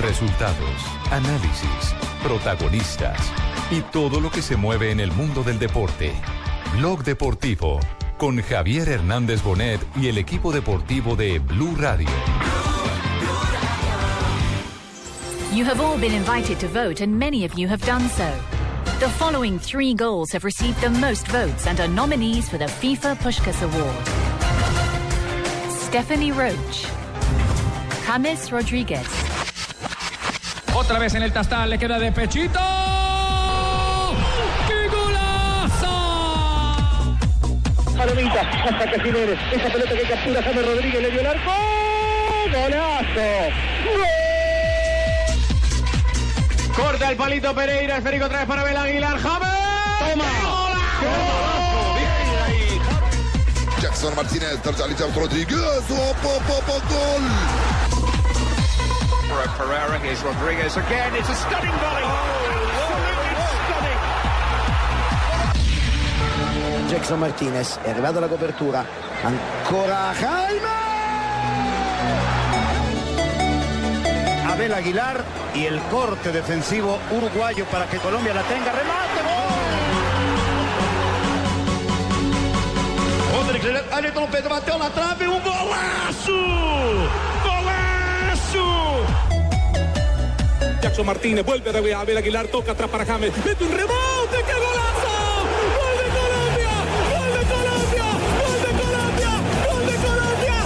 Resultados, análisis, protagonistas y todo lo que se mueve en el mundo del deporte. Blog Deportivo con Javier Hernández Bonet y el equipo deportivo de Blue Radio. You have all been invited to vote, and many of you have done so. The following three goals have received the most votes and are nominees for the FIFA Pushkas Award Stephanie Roach, James Rodriguez, otra vez en el tastal, le queda de pechito. Palomita, hasta Casimeres. Esa pelota que captura James Rodríguez le dio el arco. ¡Golazo! ¡Gol! Corta el palito Pereira, esférico otra vez para Abel Aguilar. ¡James! ¡Toma! ¡Golazo! Jackson Martínez, Tarja Rodríguez. ¡Oh, ¡Opa, gol For Pereira, here's Rodriguez again. It's a stunning volley. Jackson Martinez è arrivato alla copertura, ancora Jaime! Abel Aguilar y el corte defensivo uruguayo para que Colombia la tenga. ¡Remate! ¡Gol! Rodrigues, Ayrton Pedro bateu na trave, um golaço! Jackson Martínez vuelve a Abel Aguilar, toca atrás para James. Mete un rebote, ¡qué golazo! ¡Gol de Colombia! ¡Gol de Colombia! ¡Gol de Colombia! ¡Gol de Colombia!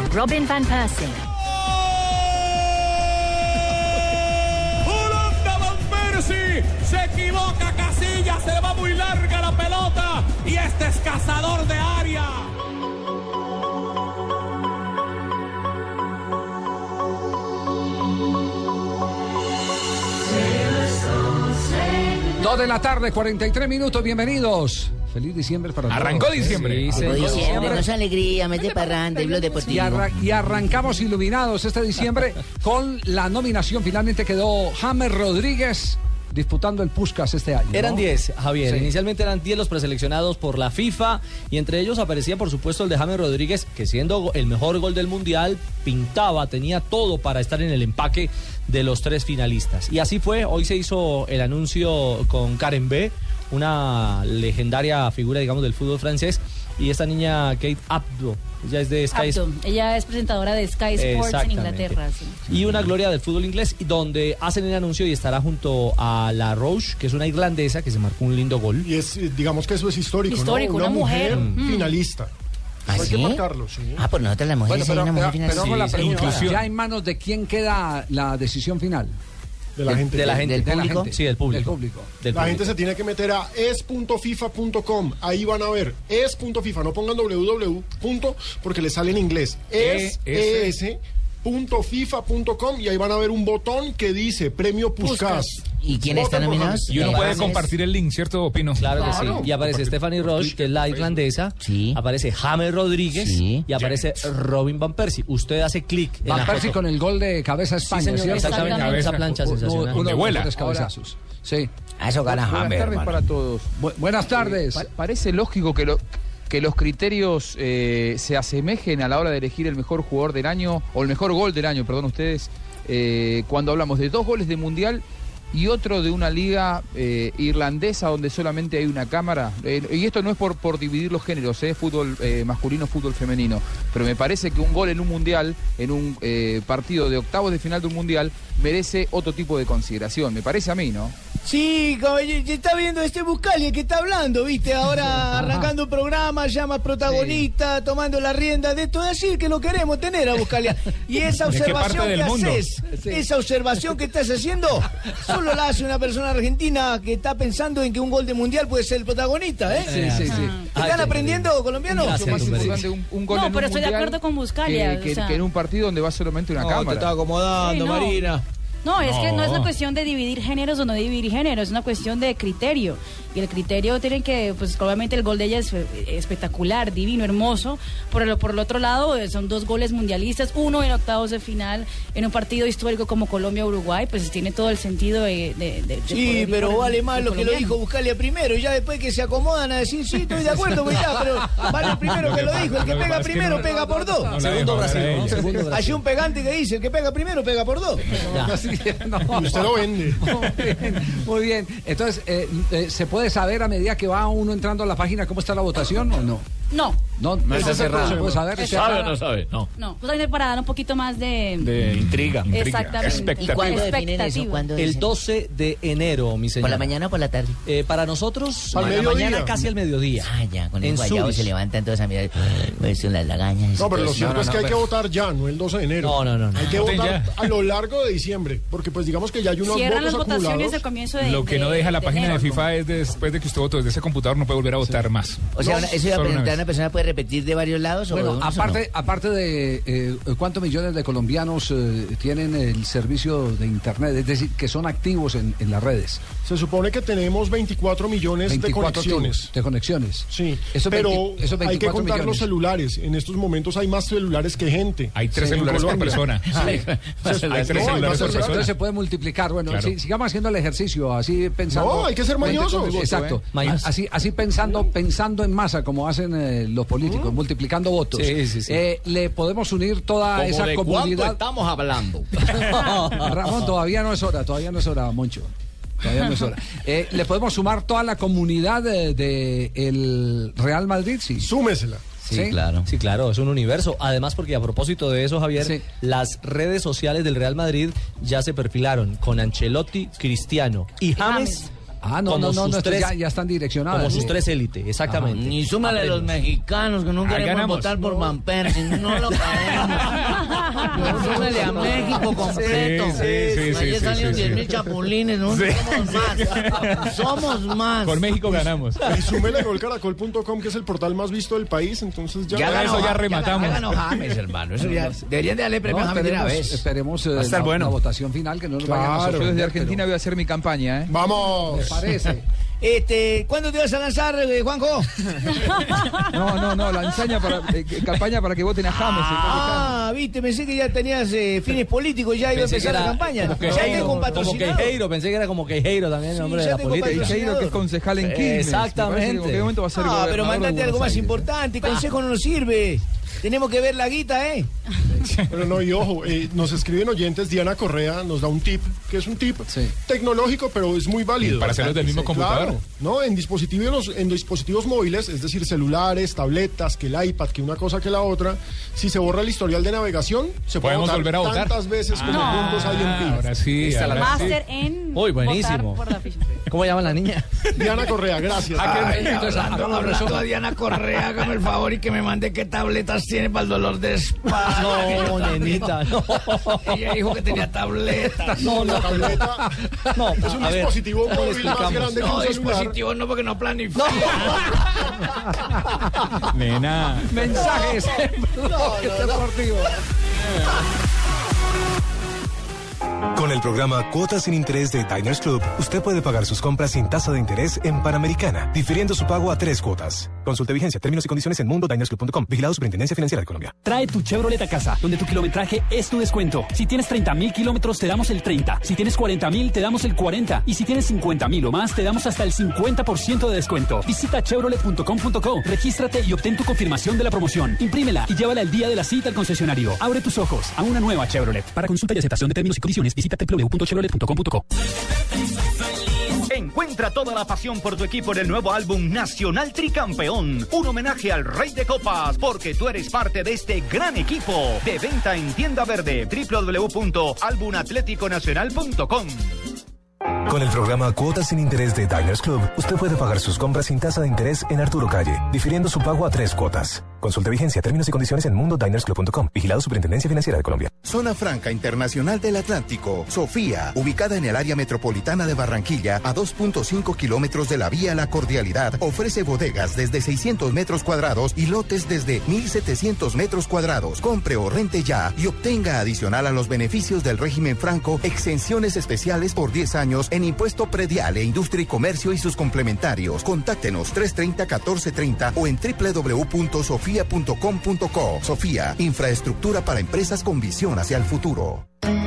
¡Gol! Robin Van Persie, Holanda Van Persie se equivoca Casillas, se le va muy larga la pelota y este es cazador de área. Dos de la tarde, 43 minutos, bienvenidos. Feliz diciembre para todos. Arrancó diciembre. Sí, señor. diciembre, no es alegría, mes de parranda y Y, deportivo. arra- y arrancamos iluminados este diciembre con la nominación. Finalmente quedó James Rodríguez disputando el Puskas este año. ¿no? Eran 10, Javier. Sí. Inicialmente eran 10 los preseleccionados por la FIFA y entre ellos aparecía, por supuesto, el de James Rodríguez, que siendo el mejor gol del Mundial, pintaba, tenía todo para estar en el empaque de los tres finalistas. Y así fue, hoy se hizo el anuncio con Karen B, una legendaria figura, digamos, del fútbol francés, y esta niña Kate Abdo, ella es de Sky Abdo. Ella es presentadora de Sky Sports en. Inglaterra. sí. y una gloria del fútbol inglés, y donde hacen el anuncio y estará junto a la Roche, que es una irlandesa que se marcó un lindo gol. Y es, digamos que eso es histórico, Histórico, ¿no? una mujer, mm. finalista. ¿Ah, Hay que marcarlo, sí. Ah, por nosotros las mujeres hay una mujer pero, pero ojo la pregunta. ¿ya en manos de quién queda la decisión final? De la De- gente. de la Sí. gente. ¿Del De la público? gente. Sí, del público. Del público. Del La público. gente se tiene que meter a es.fifa.com. Ahí van a ver es.fifa. No pongan www. punto, porque le sale en inglés. Es, es.fifa.com y ahí van a ver un botón que dice Premio Puskas. ¿Y quién está nominado? James. Y uno puede James. compartir el link, ¿cierto, Pino? Claro que sí. Y aparece Stephanie Roche, que es la irlandesa. Sí. Aparece James Rodríguez. Sí. Y aparece Robin Van Persie. Usted hace clic en Van la Persie foto. con el gol de cabeza a Sí, España, señor, ¿cierto? exactamente. Esa plancha sensacional. Uno de vuela. cabezazos. Sí. A eso gana Buenas Hammer, tardes para todos. Bu- buenas tardes. Pa- parece lógico que, lo- que los criterios eh, se asemejen a la hora de elegir el mejor jugador del año, o el mejor gol del año, perdón ustedes, eh, cuando hablamos de dos goles de mundial y otro de una liga eh, irlandesa donde solamente hay una cámara. Eh, y esto no es por, por dividir los géneros, eh, fútbol eh, masculino, fútbol femenino. Pero me parece que un gol en un mundial, en un eh, partido de octavos de final de un mundial, merece otro tipo de consideración. Me parece a mí, ¿no? Sí, caballero, está viendo este Buscalia que está hablando, viste, ahora arrancando un programa, llama protagonista, tomando la rienda de esto, decir que lo queremos tener a Buscalia. Y esa ¿De qué parte observación que haces, esa observación que estás haciendo, solo la hace una persona argentina que está pensando en que un gol de mundial puede ser el protagonista, ¿eh? Sí, sí, sí. ¿Están aprendiendo, colombianos? Mucho más importante un, un gol No, en un pero estoy de acuerdo con Buscalia, Que, que- o sea. que en un partido donde va solamente una No, cámara. te estaba acomodando, Sí, no. Marina. No, es que no es una cuestión de dividir géneros o no dividir géneros, es una cuestión de criterio. Y el criterio tiene que, pues obviamente el gol de ella es eh, espectacular, divino, hermoso. Por el, por el otro lado, eh, son dos goles mundialistas, uno en octavos de final, en un partido histórico como Colombia-Uruguay, pues tiene todo el sentido de... de- de- de Sí, pero vale más lo que lo dijo Buscalia primero, ya después que se acomodan a decir, sí, estoy de acuerdo, pues ya, pero vale el primero que lo dijo, el que pega primero pega por dos. Segundo Brasil. Hay un pegante que dice, el que pega primero pega por dos. No. Usted lo vende. Muy bien, muy bien. Entonces, eh, eh, ¿se puede saber a medida que va uno entrando a la página cómo está la votación o no? No, No, No está cerrado. ¿Se puede saber? ¿Sabe ¿Está- o no sabe? No. no, justamente para dar un poquito más de... De intriga. Exactamente. ¿Y cuándo definen eso? Expectativa. ¿Cuándo El dicen? 12 de enero, mi señor. ¿Por la mañana o por la tarde? Eh, para nosotros, Al a la mediodía. mañana casi al mediodía. Ah, ya, con el En guayabo se levantan todos a mirar. Pues son las lagañas. No, pero lo Entonces, cierto no, es que no, hay que pero- votar ya, no el 12 de enero. No, no, no, no. Hay que votar ya. a lo largo de diciembre, porque pues digamos que ya hay unos Cierran votos las votaciones al comienzo de Lo que no de- deja la página de. FIFA es después de que usted votó desde ese computador no puede volver a votar más. O sea, eso iba a preguntar, ¿una persona puede repetir de varios lados o de Bueno, o aparte, no? aparte de eh, cuántos millones de colombianos eh, tienen el servicio de Internet, es decir, que son activos en, en las redes. Se supone que tenemos 24 millones 24 de conexiones. de conexiones. Sí, Esos pero 20 esos hay que 24 contar los celulares. En estos momentos hay más celulares que gente. Hay tres Sí, celulares por persona. Sí. Hay tres No, hay celulares más por Entonces, persona. entonces se puede multiplicar. Bueno, Claro. sí, sigamos haciendo el ejercicio, así pensando. No, hay que ser mañosos. Exacto. ¿eh? Mañosos. Así, así pensando, pensando en masa, como hacen eh, los políticos, multiplicando votos. Sí, sí, sí. Eh, le podemos unir toda esa comunidad. estamos hablando? Ramón, todavía no es hora, todavía no es hora, Moncho. Todavía no es hora. Eh, ¿Le podemos sumar toda la comunidad de, de el Real Madrid? Sí. Súmesela. Sí, ¿Sí? claro. Sí, claro, es un universo. Además, porque a propósito de eso, Javier, Sí. las redes sociales del Real Madrid ya se perfilaron con Ancelotti, Cristiano y James. Ah, no, como no, no, sus no, tres- ya, ya están direccionadas. Como sus tres élite, exactamente. Ni súmale a los mexicanos que no queremos ganamos. votar por Van Persie, no lo caemos. No, súmale a México completo. Sí, sí, sí, Ayer sí, salieron sí, 10 sí. mil chapulines, ¿no? Somos más. Somos más. Con México ganamos. Y súmele a golcaracol.com, que es el portal más visto del país. Entonces ya. Ya ganó, eso ya rematamos. Ya ganó James, hermano. Eso ya, deberían de darle premio No, a James de una esperemos, vez. esperemos eh, Va a estar la, bueno. la votación final, que no nos vayan a sorprender. desde Argentina voy a hacer mi campaña, ¿eh? Vamos. Pero- ¿Le parece? Este, ¿cuándo te vas a lanzar, eh, Juanjo? No, no, no, la ensaña para, eh, campaña para que voten a James. Ah, viste, pensé que ya tenías eh, fines políticos, ya iba a empezar la campaña. Ya tengo un como patrocinador. Quejeiro, pensé que era como Quejeiro también el Sí, nombre ya de la política. Teixeira, que es concejal en Quilmes. Exactamente. En qué momento va a ser Ah, pero mandate algo más Aires. importante. Consejo no nos sirve. Tenemos que ver la guita, ¿eh? Pero no, y ojo, eh, nos escriben oyentes, Diana Correa nos da un tip, que es un tip Sí. tecnológico, pero es muy válido. Y para hacerlo del mismo Sí, computador. claro. No, en dispositivos, en dispositivos móviles, es decir, celulares, tabletas, que el iPad, que una cosa que la otra, si se borra el historial de navegación, se puede votar volver a votar. tantas veces como No. puntos hay en Ah, pila. ahora sí. Máster en Uy, buenísimo. votar por la ficha. ¿Cómo llaman la niña? Diana Correa, gracias. Entonces, hagamos resumen. a Diana Correa, hágame el favor y que me mande qué tabletas tiene para el dolor de espalda. No, nenita, no. Ella dijo que tenía tabletas. No, La no, tableta no. es un a ver, dispositivo ¿cómo le móvil más grande que No, un celular. dispositivo no, porque no planifica. Nena. Mensajes en Bloque Deportivo. Con el programa Cuotas sin Interés de Diners Club, usted puede pagar sus compras sin tasa de interés en Panamericana, difiriendo su pago a tres cuotas. Consulte vigencia, términos y condiciones en mundodinersclub.com. Vigilado Superintendencia Financiera de Colombia. Trae tu Chevrolet a casa, donde tu kilometraje es tu descuento. Si tienes 30 mil kilómetros, te damos el 30. Si tienes 40 mil, te damos el 40. Y si tienes 50 mil o más, te damos hasta el 50% de descuento. Visita chevrolet.com.co, regístrate y obtén tu confirmación de la promoción. Imprímela y llévala el día de la cita al concesionario. Abre tus ojos a una nueva Chevrolet. Para consulta y aceptación de términos y condiciones, visita www.chevrolet.com.co. Encuentra toda la pasión por tu equipo en el nuevo álbum Nacional Tricampeón. Un homenaje al Rey de Copas, porque tú eres parte de este gran equipo. De venta en tienda verde, www.albumatleticonacional.com. Con el programa Cuotas sin Interés de Diners Club, usted puede pagar sus compras sin tasa de interés en Arturo Calle, difiriendo su pago a tres cuotas. Consulte vigencia, términos y condiciones en mundodinersclub.com. Vigilado Superintendencia Financiera de Colombia. Zona Franca Internacional del Atlántico, Sofía, ubicada en el área metropolitana de Barranquilla, a 2.5 kilómetros de la vía La Cordialidad, ofrece bodegas desde 600 metros cuadrados y lotes desde 1.700 metros cuadrados. Compre o rente ya y obtenga adicional a los beneficios del régimen franco exenciones especiales por 10 años en impuesto predial e industria y comercio y sus complementarios. Contáctenos 330-1430 o en www.sofia.com.co. Sofía, infraestructura para empresas con visión hacia el futuro.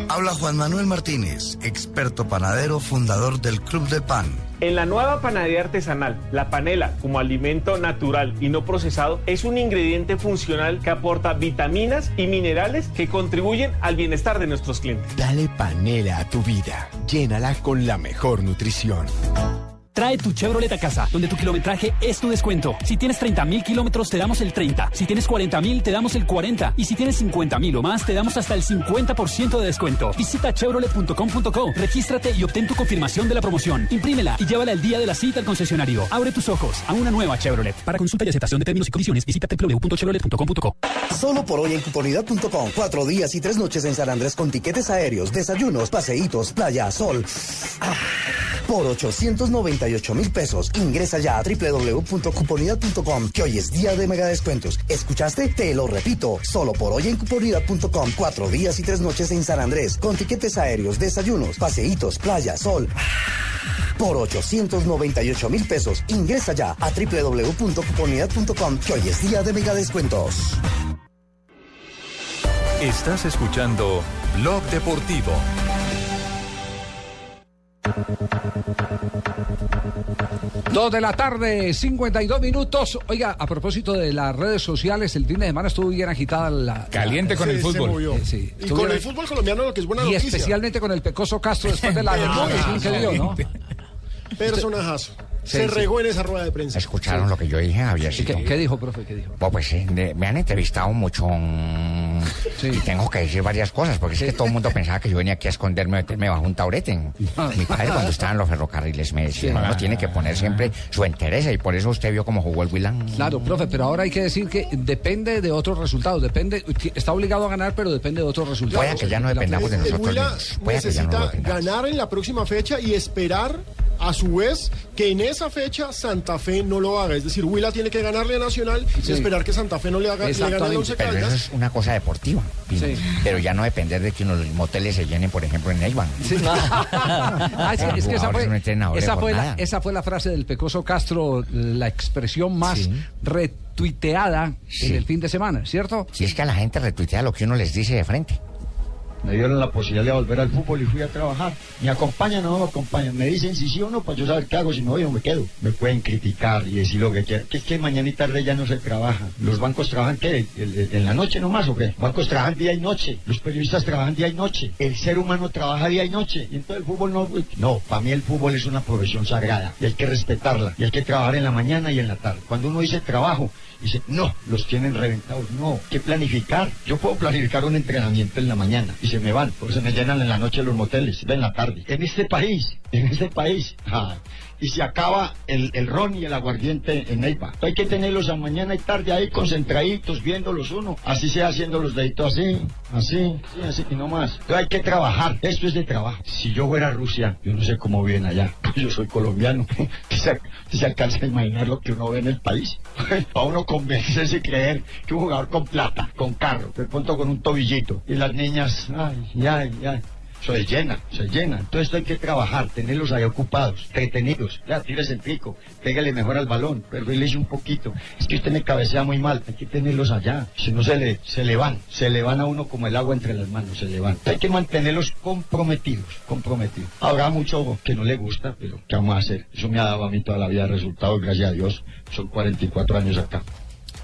Habla Juan Manuel Martínez, experto panadero, fundador del Club del Pan. En la nueva panadería artesanal, la panela como alimento natural y no procesado es un ingrediente funcional que aporta vitaminas y minerales que contribuyen al bienestar de nuestros clientes. Dale panela a tu vida, llénala con la mejor nutrición. Trae tu Chevrolet a casa, donde tu kilometraje es tu descuento. Si tienes 30 mil kilómetros, te damos el 30. Si tienes 40 mil, te damos el 40. Y si tienes 50 mil o más, te damos hasta el 50% de descuento. Visita chevrolet.com.co, regístrate y obtén tu confirmación de la promoción. Imprímela y llévala el día de la cita al concesionario. Abre tus ojos a una nueva Chevrolet. Para consulta y aceptación de términos y condiciones, visita www.chevrolet.com.co. Solo por hoy en cuponidad.com. Cuatro días y tres noches en San Andrés con tiquetes aéreos, desayunos, paseitos, playa, sol. Ah, por 898 mil pesos. Ingresa ya a www.cuponidad.com que hoy es día de mega descuentos. ¿Escuchaste? Te lo repito. Solo por hoy en cuponidad.com. Cuatro días y tres noches en San Andrés con tiquetes aéreos, desayunos, paseitos, playa, sol. Por 898 mil pesos. Ingresa ya a www.cuponidad.com que hoy es día de mega descuentos. Estás escuchando Blog Deportivo. Dos de la tarde, 52 minutos. Oiga, a propósito de las redes sociales, el fin de semana estuvo bien agitada la. Caliente con el Sí, fútbol. se movió. Eh, sí, y con el fútbol colombiano lo que es buena Y noticia. especialmente con el Pecoso Castro después de la declaración que dio, ¿no? Personajazo. Sí, se sí. regó en esa rueda de prensa. ¿Escucharon lo que yo dije? ¿Qué, qué dijo, profe? ¿Qué dijo? Pues eh, de- me han entrevistado mucho mm, y tengo que decir varias cosas, porque es que todo el mundo pensaba que yo venía aquí a esconderme, meterme bajo un taurete. Mi padre cuando estaba en los ferrocarriles me decía, Sí. uno tiene que poner siempre su interés y por eso usted vio cómo jugó el Willan. Claro, profe, pero ahora hay que decir que depende de otros resultados. Depende, está obligado a ganar, pero depende de otros resultados. Pueda que ya no dependamos de nosotros mismos. Pueda que ya no necesita dependamos. ganar en la próxima fecha y esperar a su vez que en esa fecha Santa Fe no lo haga. Es decir, Huila tiene que ganarle a Nacional Sí. y esperar que Santa Fe no le haga le gane al Once Pero eso es una cosa deportiva, Pero ya no depender de que los moteles se llenen, por ejemplo, en Neivan. Ah, es, que- es que esa Jugadores, fue, no entrenadores esa, por fue la, nada. esa fue la frase del Pecoso Castro, la expresión más retuiteada en el fin de semana, ¿cierto? Si es que a la gente retuitea lo que uno les dice de frente. Me dieron la posibilidad de volver al fútbol y fui a trabajar. ¿Me acompañan o no me acompañan? Me dicen si sí o no, para yo saber qué hago, si no, yo me quedo. Me pueden criticar y decir lo que quieran. Que es que mañana y tarde ya no se trabaja. ¿Los bancos trabajan qué? ¿El- el- ¿En la noche nomás o qué? Bancos trabajan día y noche. Los periodistas trabajan día y noche. El ser humano trabaja día y noche. Y entonces el fútbol no... No, para mí el fútbol es una profesión sagrada. Y hay que respetarla. Y hay que trabajar en la mañana y en la tarde. Cuando uno dice trabajo, dice, no, los tienen reventados. No, que planificar. Yo puedo planificar un entrenamiento en la mañana y se me van, porque se me llenan en la noche los moteles, en la tarde. En este país, en este país. y se acaba el, el ron y el aguardiente en Neiva. Hay que tenerlos a mañana y tarde ahí concentraditos, viéndolos uno. Así sea haciendo los deditos así, así, sí, así y no más. Entonces hay que trabajar. Esto es de trabajo. Si yo fuera a Rusia, yo no sé cómo viven allá. Yo soy colombiano. se, se alcanza a imaginar lo que uno ve en el país. a uno convencerse y creer que un jugador con plata, con carro, de pronto con un tobillito. Y las niñas, ay, ay, ay. Se llena, se llena. Entonces hay que trabajar, tenerlos ahí ocupados, entretenidos. Ya, tírese el pico, pégale mejor al balón, pero él un poquito. Es que usted me cabecea muy mal, hay que tenerlos allá. Si no se le, se le van, se le van a uno como el agua entre las manos, se le van. Hay que mantenerlos comprometidos, comprometidos. Habrá mucho que no le gusta, pero ¿qué vamos a hacer? Eso me ha dado a mí toda la vida resultados, gracias a Dios. Son 44 años acá.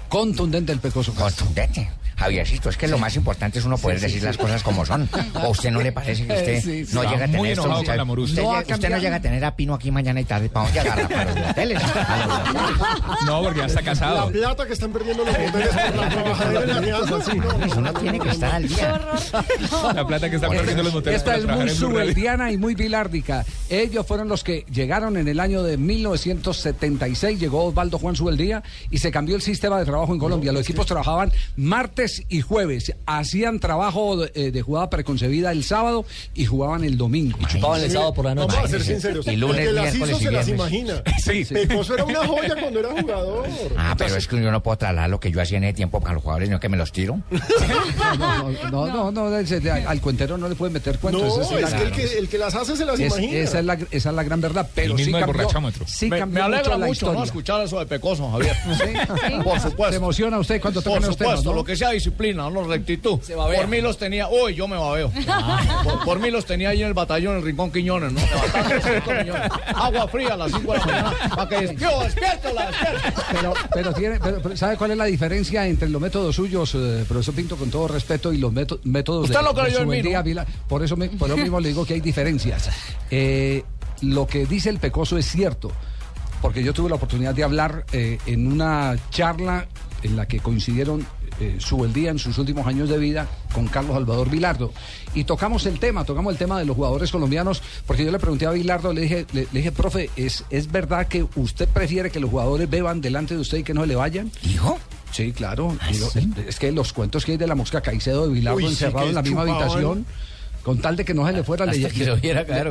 Contundente el Pecoso Castro. Contundente. Javiercito, es que lo más importante es uno poder Sí, sí, decir sí. las cosas como son. ¿O a usted no le parece que usted Eh, sí, sí. no llega a tener esto? la. Usted, No ha usted no llega a tener a Pino aquí mañana y tarde. ¿Para dónde agarra? Para los hoteles. No, porque ya está La casado. plata que están perdiendo los hoteles por la trabajadera en la alianza. Eso no tiene que estar al día. La plata que están perdiendo los moteles. Esta es muy subeldiana y muy bilárdica. Ellos fueron los que llegaron en el año de 1976, llegó Osvaldo Juan Subeldía y se cambió el sistema de trabajo en Colombia. Los equipos trabajaban martes y jueves, hacían trabajo de, eh, de jugada preconcebida el sábado y jugaban el domingo. Y chupaban el sábado por la noche. Vamos a ser sinceros. Y lunes, el las hizo se las imagina. Sí. Pecoso era una joya cuando era jugador. Ah, pero es que yo no puedo trasladar lo que yo hacía en ese tiempo para los jugadores, no que me los tiro. No, no, no, no, no, ese- al cuentero no le puede meter cuentos. No, es que el, que el que las hace se las es- imagina. esa, es la, esa es la gran verdad, pero El sí cambió, borrachómetro. sí Me, cambió me alegra mucho escuchar eso de Pecoso, Javier. Por Se supuesto. emociona usted cuando toca Por los temas, supuesto, ¿no? lo que sea disciplina, no rectitud. babea. Por mí los tenía, uy, yo me babeo. Por, por mí los tenía ahí en el batallón, en el Rincón Quiñones, ¿no? Agua fría a las 5 de la mañana para que despierto, despierto, la despierto. Pero, pero, tiene, pero, pero ¿sabe cuál es la diferencia entre los métodos suyos, eh, profesor Pinto, con todo respeto, y los méto- métodos Usted de, de creyó en ¿no? Vila? Por eso, me- por eso mismo le digo que hay diferencias. Eh, lo que dice el Pecoso es cierto, porque yo tuve la oportunidad de hablar eh, en una charla en la que coincidieron eh, Subeldía en sus últimos años de vida con Carlos Salvador Vilardo. Y tocamos el tema, tocamos el tema de los jugadores colombianos, porque yo le pregunté a Vilardo, le dije, le, le dije, profe, ¿es, ¿es verdad que usted prefiere que los jugadores beban delante de usted y que no se le vayan? ¿Dijo? Sí, claro. Digo, Es que los cuentos que hay de la mosca Caicedo de Vilardo Uy, encerrado en la misma habitación. Con tal de que no se le fuera, le,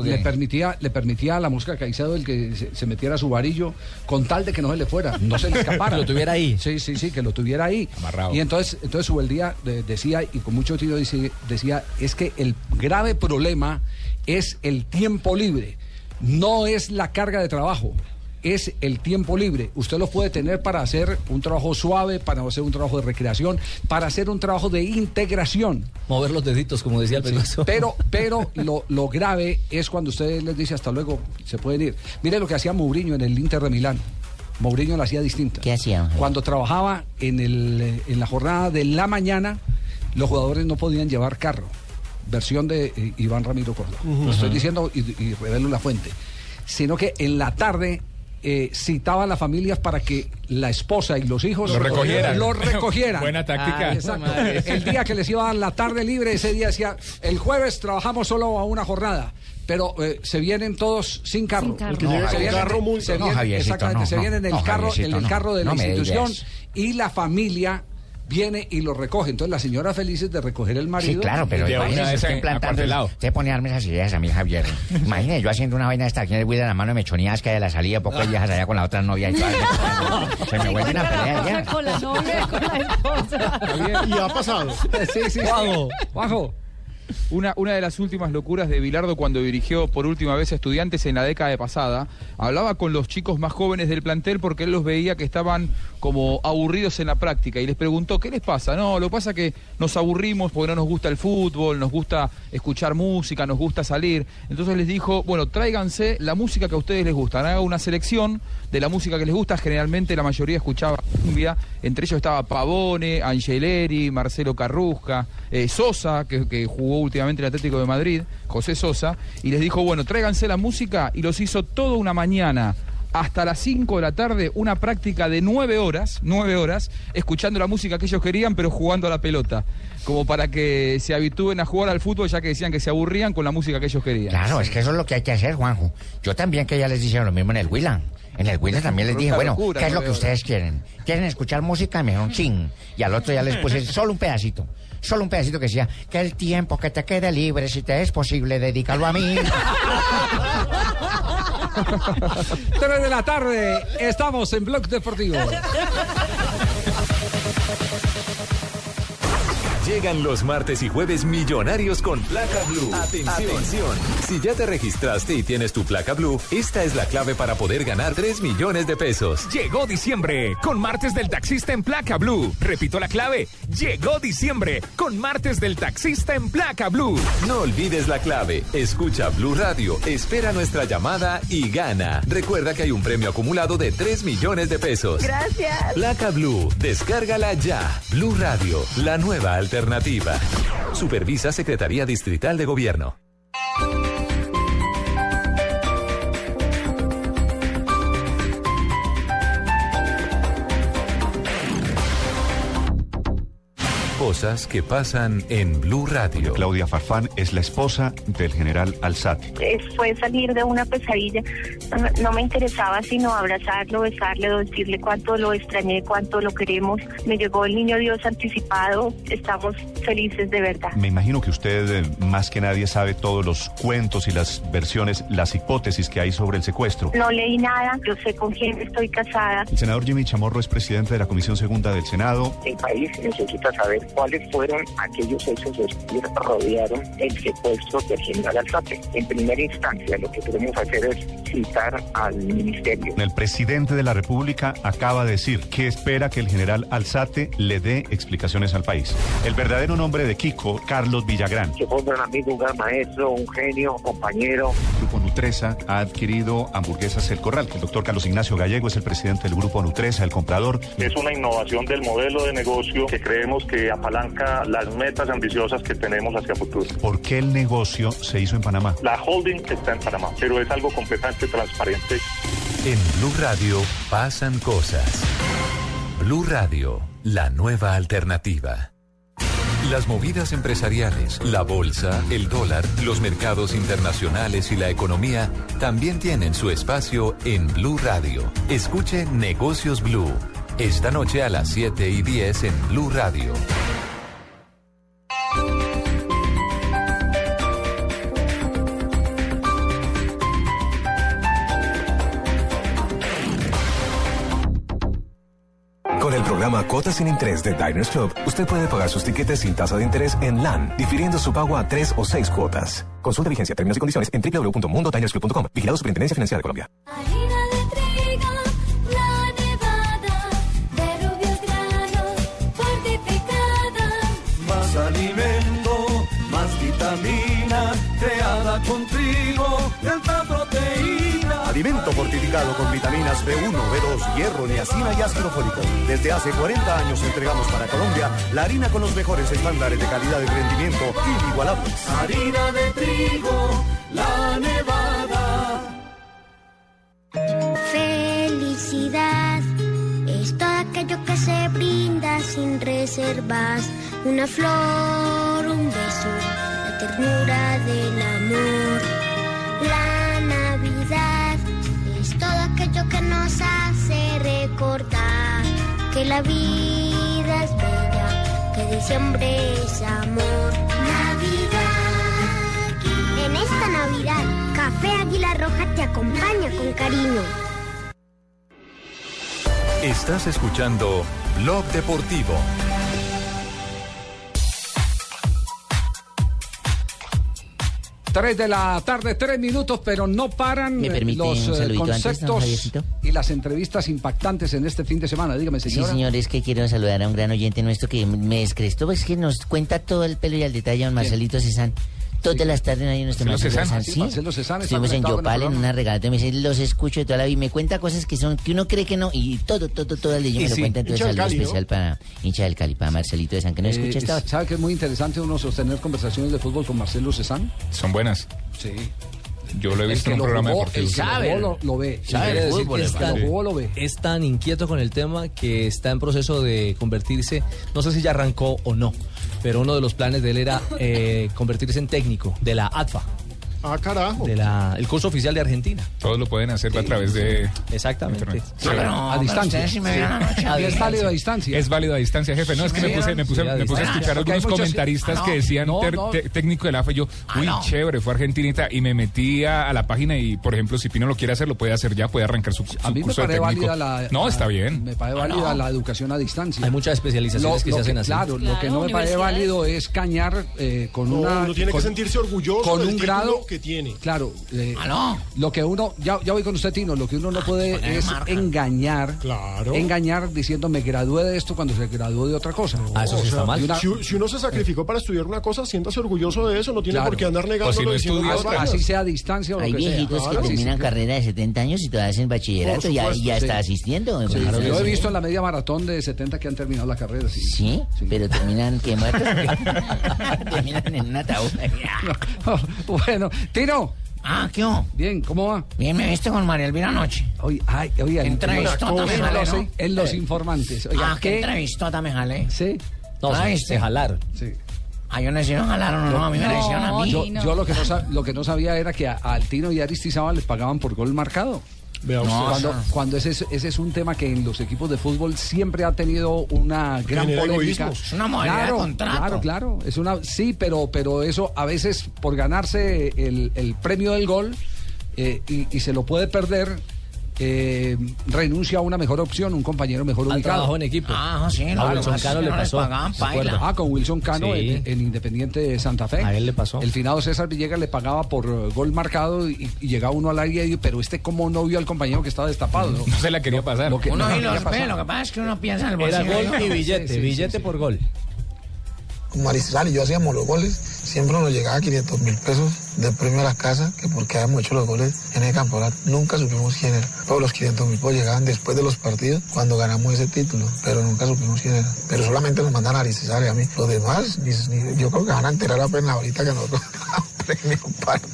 viera le- permitía, le permitía a la mosca Caicedo el que se, se metiera su varillo, con tal de que no se le fuera, no se le escapara. Que lo tuviera ahí. Sí, sí, sí, que lo tuviera ahí. Amarrado. Y entonces, entonces Subeldía eh, decía, y con mucho dice- decía, es que el grave problema es el tiempo libre, no es la carga de trabajo. Es el tiempo libre. Usted lo puede tener para hacer un trabajo suave, para hacer un trabajo de recreación, para hacer un trabajo de integración. Mover los deditos, como decía el. Pero, pero lo, lo grave es cuando usted les dice hasta luego, se pueden ir. Mire lo que hacía Mourinho en el Inter de Milán. Mourinho lo hacía distinta. ¿Qué hacía? Cuando trabajaba en, el, en la jornada de la mañana, los jugadores no podían llevar carro. Versión de eh, Iván Ramiro Córdoba. Lo estoy diciendo y, y revelo la fuente. Sino que en la tarde eh, citaba a las familias para que la esposa y los hijos Lo recogieran. lo recogieran. Buena táctica. Ah, exacto. El día que les iba a dar la tarde libre, ese día decía, el jueves trabajamos solo a una jornada. Pero eh, se vienen todos sin carro. Sin carro. El que llega se vienen- carro multa. se No, vienen- Javiercito, exactamente, no, se no. vienen en el carro, Javiercito, el carro de la institución y la familia viene y lo recoge. Entonces la señora felices de recoger el marido. Sí, claro, pero imagínese de usted acuartelado. Usted pone a darme esas ideas a mí, Javier. Imagínese yo haciendo una vaina esta aquí en el de la mano de mechonías que de la salida, poco de viejas allá con la otra novia y todas. Se me vuelve una pelea ya. Con la novia, con la esposa. Y ha pasado. Sí, sí, sí. Juago. Una, una de las últimas locuras de Bilardo cuando dirigió por última vez a estudiantes en la década pasada, hablaba con los chicos más jóvenes del plantel porque él los veía que estaban como aburridos en la práctica y les preguntó, ¿qué les pasa? No, lo que pasa es que nos aburrimos porque no nos gusta el fútbol, nos gusta escuchar música, nos gusta salir. Entonces les dijo, bueno, tráiganse la música que a ustedes les gusta, hagan una selección de la música que les gusta, generalmente la mayoría escuchaba cumbia, entre ellos estaba Pavone, Angeleri, Marcelo Carrusca, eh, Sosa, que, jugó últimamente en el Atlético de Madrid, José Sosa, y les dijo, bueno, tráiganse la música y los hizo toda una mañana hasta las 5 de la tarde, una práctica de 9 horas, 9 horas, escuchando la música que ellos querían, pero jugando a la pelota, como para que se habitúen a jugar al fútbol, ya que decían que se aburrían con la música que ellos querían. Claro, es que eso es lo que hay que hacer, Juanjo. Yo también que ya les dije lo mismo en el Willa. En el Willa también les dije, bueno, ¿qué es lo que ustedes quieren? ¿Quieren escuchar música? Me dijeron, ching. Y al otro ya les puse solo un pedacito. Solo un pedacito que decía, que el tiempo que te quede libre, si te es posible, dedícalo a mí. 3 de la tarde, estamos en Blog Deportivo. Llegan los martes y jueves millonarios con placa blue. Atención. Si ya te registraste y tienes tu placa blue, esta es la clave para poder ganar 3 millones de pesos. Llegó diciembre con martes del taxista en placa blue. Repito la clave. Llegó diciembre con martes del taxista en placa blue. No olvides la clave. Escucha Blue Radio, espera nuestra llamada y gana. Recuerda que hay un premio acumulado de 3 millones de pesos. Gracias. Placa Blue, descárgala ya. Blue Radio, la nueva alternativa. Supervisa Secretaría Distrital de Gobierno. Cosas que pasan en Blue Radio. Claudia Farfán es la esposa del general Alzate. Fue salir de una pesadilla. No, me- interesaba sino abrazarlo, besarle, decirle cuánto lo extrañé, cuánto lo queremos. Me llegó el niño Dios anticipado. Estamos felices de verdad. Me imagino que usted eh, más que nadie sabe todos los cuentos y las versiones, las hipótesis que hay sobre el secuestro. No leí nada. Yo sé con quién estoy casada. El senador Jimmy Chamorro es presidente de la Comisión Segunda del Senado. El país necesita saber cuáles fueron aquellos hechos que rodearon el secuestro del general Alzate. En primera instancia, lo que queremos hacer es citar al ministerio. El presidente de la República acaba de decir que espera que el general Alzate le dé explicaciones al país. El verdadero nombre de Kiko, Carlos Villagrán. Que fue un gran amigo, un gran maestro, un genio, compañero. El Grupo Nutresa ha adquirido hamburguesas El Corral. El doctor Carlos Ignacio Gallego es el presidente del Grupo Nutresa, el comprador. Es una innovación del modelo de negocio que creemos que apalanca las metas ambiciosas que tenemos hacia futuro. ¿Por qué el negocio se hizo en Panamá? La holding está en Panamá, pero es algo completamente transparente. En Blue Radio pasan cosas. Blue Radio, la nueva alternativa. Las movidas empresariales, la bolsa, el dólar, los mercados internacionales y la economía también tienen su espacio en Blue Radio. Escuche Negocios Blue. Esta noche a las 7 y 10 en Blue Radio. Con el programa Cuotas sin Interés de Diners Club, usted puede pagar sus tiquetes sin tasa de interés en LAN, difiriendo su pago a tres o seis cuotas. Consulta vigencia, términos y condiciones en www.mundodinersclub.com. Vigilado Superintendencia Financiera de Colombia. Alimento fortificado con vitaminas B1, B2, hierro, niacina y ácido fólico. Desde hace 40 años entregamos para Colombia la harina con los mejores estándares de calidad y rendimiento inigualables. Harina de trigo, la nevada. Felicidad es todo aquello que se brinda sin reservas. Una flor, un beso, la ternura del amor. Aquello que nos hace recordar que la vida es bella, que diciembre es amor. Navidad. En esta Navidad, Café Águila Roja te acompaña con cariño. Estás escuchando Blog Deportivo. Tres de la tarde, tres minutos, pero no paran ¿Me eh, los eh, antes, conceptos y las entrevistas impactantes en este fin de semana. Dígame, señora. Sí, señor, es que quiero saludar a un gran oyente nuestro que me descrestó, es que nos cuenta todo el pelo y al detalle, don Marcelito Cezán. Todas las tardes ahí nuestro Marcelo Marcelo Cezán. Cezán, Sí, Estuvimos en Yopal en una regalata, me dice, los escucho de toda la vida y me cuenta cosas que son, que uno cree que no, y todo, todo, todo el día Y me lo sí, cuenta, entonces ¿no? especial para hincha del Cali, para Marcelito de San, que no Eh, escucha esta hora. ¿Sabe que es muy interesante uno sostener conversaciones de fútbol con Marcelo Cezán? Son buenas. Sí. Yo lo he visto en un lo programa jugó, deportivo. el que lo jugó lo, ve. Sabe fútbol, el que padre. lo jugó lo ve. Es tan inquieto con el tema que está en proceso de convertirse, no sé si ya arrancó o no, pero uno de los planes de él era eh, convertirse en técnico de la ATFA. Ah, carajo. De la, el curso oficial de Argentina. Todos lo pueden hacer a través de... Exactamente. Sí. a distancia. Sí. Es válido a distancia. Es válido a distancia, jefe. No, es que me puse, me puse, Sí, a me puse a escuchar algunos muchos- comentaristas Ah, que decían No, ter- no. te- técnico del AFA. Yo, uy, chévere, fue argentinita. Y me metí a, a la página y, por ejemplo, si Pino lo quiere hacer, lo puede hacer ya, puede arrancar su, su A mí me curso de parece técnico. válida la. no, está bien. Me parece válida la educación a distancia. Hay muchas especializaciones que se hacen así. Claro, lo que no me parece válido es cañar eh, con No, una. uno tiene que con- sentirse orgulloso con un grado que tiene. Claro. eh, Lo que uno. Ya, ya voy con usted, Tino. Lo que uno no puede poner es marca. engañar. Claro. Engañar diciendo me gradué de esto cuando se graduó de otra cosa. Ah, O sea, Si, si uno se sacrificó para estudiar una cosa, siéntase orgulloso de eso, no tiene Claro. por qué andar Pues negándolo si no vainas. Así sea a distancia o lo Hay que sea. viejitos Claro, que sí, terminan sí. carrera de 70 años y todavía hacen bachillerato y ya, ya sí. está asistiendo. Sí, Claro, yo he sí. visto en la media maratón de 70 que han terminado la carrera. Sí, Sí, pero terminan que muertos. terminan en un ataúd. bueno, Tino. Ah, ¿qué hubo? Bien, ¿cómo va? Bien, me viste con María Elvira anoche. Oye, ay, oye, en- Entrevistota me en jalé, los, ¿no? en los informantes. Oiga, ah, qué entrevistota me jalé. Sí. No, ¿La se, se jalaron. Sí. Ah, yo no me jalaron o no, a mí me la hicieron a mí. Yo, yo lo, que no, lo que no sabía era que a, a Altino y a Aristizábal les pagaban por gol marcado. Vea usted. No, cuando, cuando ese, es- ese es un tema que en los equipos de fútbol siempre ha tenido una gran polémica. Es una modalidad de claro, contrato. Claro, claro. Es una, sí, pero, pero eso a veces por ganarse el, el premio del gol eh, y, y se lo puede perder, eh, renuncia a una mejor opción, un compañero mejor Al ubicado. trabajo en equipo. Ah, sí, A Wilson Cano le pasó. Ah, con Wilson Cano Sí. en, en Independiente de Santa Fe. A él le pasó. El finado César Villegas le pagaba por eh, gol marcado y, y llegaba uno al área y pero este como no vio al compañero que estaba destapado. No, No se la quería pasar. Lo que- Uno no, y no los ve, pasar. lo que pasa es que uno piensa en el Era bolsillo. gol y billete, Sí, sí, billete sí, sí. por gol. Mariscal y yo hacíamos los goles, siempre nos llegaba 500 mil pesos de premio a la casa, que porque habíamos hecho los goles en el campeonato. Nunca supimos quién era. Todos los 500 mil pesos llegaban después de los partidos, cuando ganamos ese título, pero nunca supimos quién era. Pero solamente nos mandan a Aristizábal y a mí. Los demás, yo creo que van a enterar apenas ahorita que nosotros premio parte.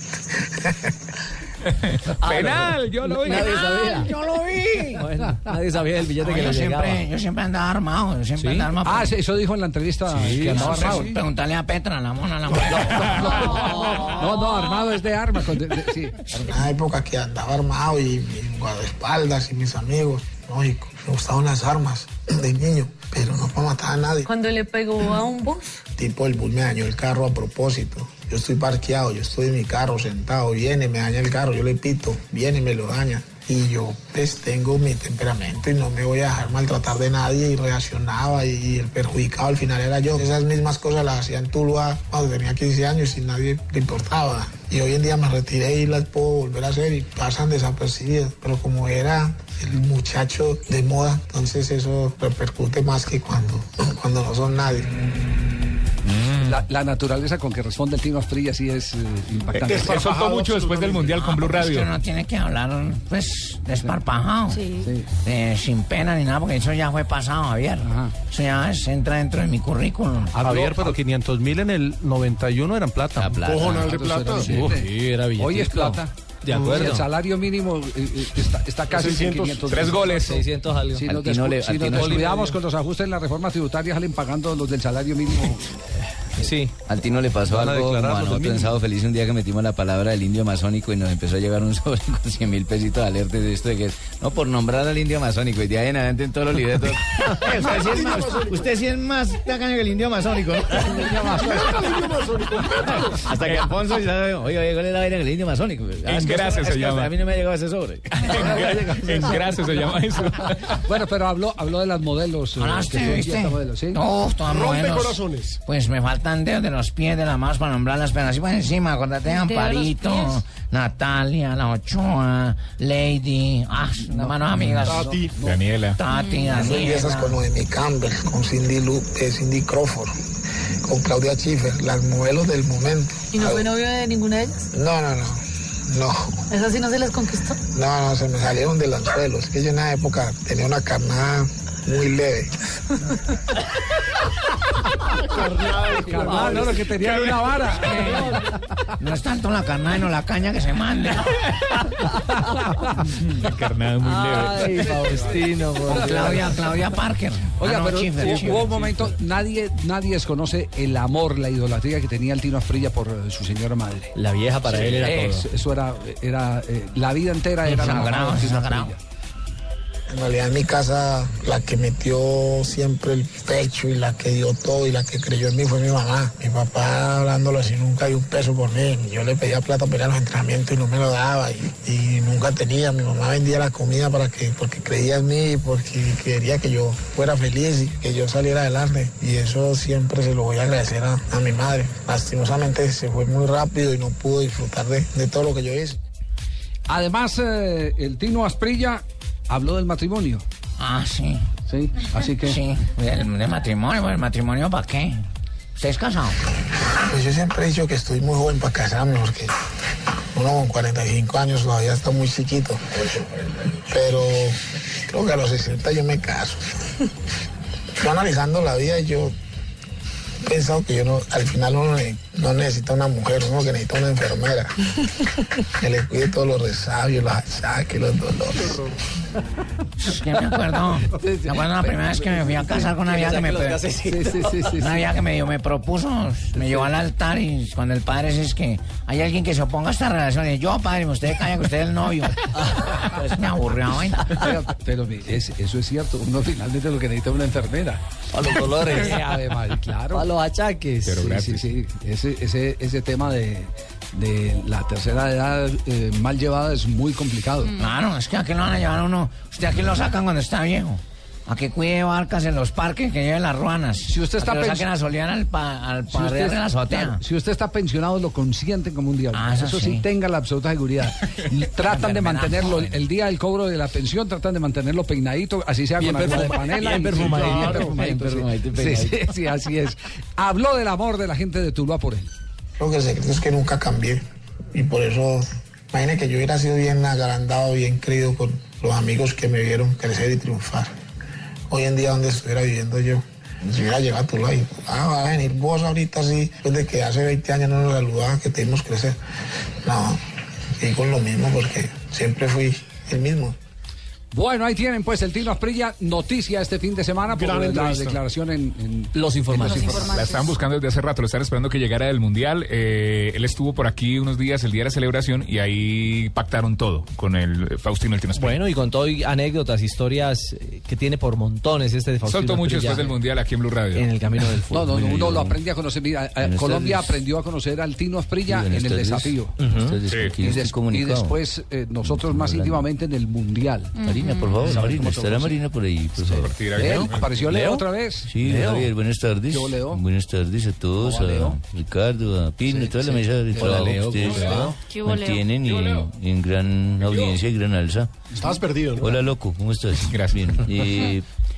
Penal, yo lo vi. Nadie sabía. Yo lo vi. Bueno, nadie sabía del billete No, que yo, le llegaba. siempre, yo siempre andaba armado, yo siempre ¿Sí? andaba armado. Ah, sí, eso dijo en la entrevista Sí, que andaba No, armado. sí, Preguntarle a Petra, la mona, la mona. No, no, armado es de arma. con- de- de- sí. una época que andaba armado y mi guardaespaldas y mis amigos, lógico, me gustaban las armas de niño, pero no para matar a nadie. Cuando le pegó a un bus. Tipo, el bus me dañó el carro a propósito. Yo estoy parqueado, yo estoy en mi carro sentado, viene, me daña el carro, yo le pito, viene, me lo daña. Y yo pues tengo mi temperamento y no me voy a dejar maltratar de nadie y reaccionaba y el perjudicado al final era yo. Esas mismas cosas las hacía en Tuluá cuando tenía 15 años y nadie le importaba. Y hoy en día me retiré y las puedo volver a hacer y pasan desapercibidas. Pero como era el muchacho de moda, entonces eso repercute más que cuando, cuando no son nadie. La, la naturaleza con que responde el Tino Asprilla sí es eh, impactante. Soltó mucho después del Mundial con Blue Es que Radio. uno tiene que hablar, pues, desparpajado. Sí. Eh, sin pena ni nada, porque eso ya fue pasado, Javier. Eso ya se entra dentro de mi currículum. Javier, pero 500 mil en el 91 eran plata. Cojonal de plata. Uf, Sí, era billete. Hoy es plata. De acuerdo. El salario mínimo eh, eh, está, está casi en 600, 500 Tres goles. 600 algo. Si nos, descu- le- si nos descuidamos con los ajustes en la reforma tributaria, salen pagando los del salario mínimo. Sí. Al Tino le pasó Van algo como a nosotros en. Sábado Feliz un día que metimos la palabra del indio masónico y nos empezó a llegar un sobre con 100 mil pesitos de alerta de esto de que es, no, por nombrar al indio masónico y de ahí en adelante en todos los libretos. Eh, usted, sí es más, usted sí es más tacaño que el indio masónico. Hasta que Alfonso ya sabe, oye, oye, ¿cuál es la vaina del indio masónico? Ah, eso- se llama. A mí no me ha llegado ese sobre. En gracias se llama eso. Bueno, pero habló, habló de las modelos. eh, ¿Hablaste, que son viste? modelos, ¿sí? Uf, todas Rompe modelos. corazones. Pues me faltan dedos de los pies de la mano para nombrarlas, pero así por encima, de los Amparito. Natalia, La Ochoa, Lady, ah, las manos amigas. Tati. Daniela. Tati, Empiezas Daniela. con Noemi Campbell, con Cindy, Lu, eh, Cindy Crawford, con Claudia Schiffer, las modelos del momento. ¿Y no fue novio de ninguna de ellas? No, no, no. No, ¿Esa sí no se les conquistó? no, no, se me salieron del anzuelo. Es que yo en esa época tenía una carnada muy leve. Ah, no, lo que tenía era una vara. No es tanto la carnada, sino la caña que se mande. La carnada muy Ay, leve. Faustino, por Dios. Claudia, Claudia Parker. Oiga, Ah, no, pero Schiffer, hubo, Schiffer, un Schiffer. momento, nadie, nadie desconoce el amor, la idolatría que tenía el Tino Asprilla por eh, su señora madre. La vieja para él era Eso, todo. eso era, era eh, la vida entera era Sagrado, sagrado. En realidad en mi casa la que metió siempre el pecho y la que dio todo y la que creyó en mí fue mi mamá. Mi papá hablándolo así nunca dio un peso por mí. Yo le pedía plata para ir a los entrenamientos y no me lo daba y, y nunca tenía. Mi mamá vendía la comida para que, porque creía en mí, porque quería que yo fuera feliz y que yo saliera adelante. Y eso siempre se lo voy a agradecer a, a mi madre. Lastimosamente se fue muy rápido y no pudo disfrutar de, de todo lo que yo hice. Además, eh, el Tino Asprilla habló del matrimonio. Ah, sí. Sí, así que. Sí, del, del matrimonio. ¿El matrimonio para qué? ¿Usted es casado? Pues yo siempre he dicho que estoy muy joven para casarme porque uno con 45 años todavía está muy chiquito. Pero creo que a los 60 yo me caso. Yo analizando la vida, yo he pensado que yo no, al final uno ne- no necesita una mujer, uno que necesita una enfermera. Que le cuide todos los resabios, los achaques, los dolores. Es que me acuerdo. Me acuerdo la primera vez que me fui a casar con una vieja que me, Sí, sí, una vieja que me, dio- me propuso, me llevó al altar y cuando el padre dice es que hay alguien que se oponga a esta relación. Y yo, padre, usted calla que usted es el novio. Pues me aburrió, vaina. Pero, pero es- eso es cierto, uno finalmente lo que necesita es una enfermera. A los dolores. Eh, además, claro. A los achaques. Pero Sí, gratis. sí, sí. Ese, ese, ese tema de, de la tercera edad eh, mal llevada es muy complicado. Claro, es que a qué lo van a llevar uno. Usted a qué lo sacan cuando está viejo. A que cuide barcas en los parques, que lleve las ruanas. Si usted está a que lo pens- saquen a solear al, pa, al Si usted, parear en la azotea. claro, si usted está pensionado, lo consienten como un diablo. Ah, eso eso sí, sí. tenga la absoluta seguridad. tratan de mantenerlo, joven. el día del cobro de la pensión, tratan de mantenerlo peinadito, así sea Bien con agua de panela. bien perfumadito. bien perfumadito, bien sí. perfumadito Sí, sí, peinadito. sí, así es. Habló del amor de la gente de Tuluá por él. Creo que el secreto es que nunca cambié. Y por eso, imagine que yo hubiera sido bien agrandado, bien querido con los amigos que me vieron crecer y triunfar. Hoy en día, donde estuviera viviendo yo, si hubiera llegado a Tuluá y, ah, va a venir vos ahorita así, después de que hace 20 años no nos saludaba, que te vimos crecer. No, con lo mismo, porque siempre fui el mismo. Bueno, ahí tienen pues el Tino Asprilla, noticia este fin de semana por Gran la entrevista. declaración en, en- Los informantes. en La estaban buscando desde hace rato, lo están esperando que llegara del Mundial. Eh, él estuvo por aquí unos días, el día de la celebración, y ahí pactaron todo con el eh, Faustino el Tino Asprilla. Bueno, y contó y anécdotas, historias eh, que tiene por montones este de Faustino Soltó mucho después del Mundial aquí en Blue Radio. En el camino del No, fútbol. no, no, Bueno, uno lo aprende a conocer. Mira, eh, Buenas Colombia aprendió a conocer al Tino Asprilla en el tardes. desafío. Tardes, Sí. ¿con quién Y, des- después eh, nosotros más íntimamente en el Mundial. Marina, por favor, Marina, estará. Marina por ahí, por favor. Leo, apareció Leo, ¿Leo? otra vez. Sí, Leo. Javier, buenas tardes. Yo, Leo. Buenas tardes a todos, a Ricardo, a Pino, toda la mesa de trabajo que ustedes ¿cómo va? ¿Qué hubo, Leo? mantienen y en gran audiencia y gran alza. Estabas perdido, ¿no? Hola, loco, ¿cómo estás? Gracias. Bien.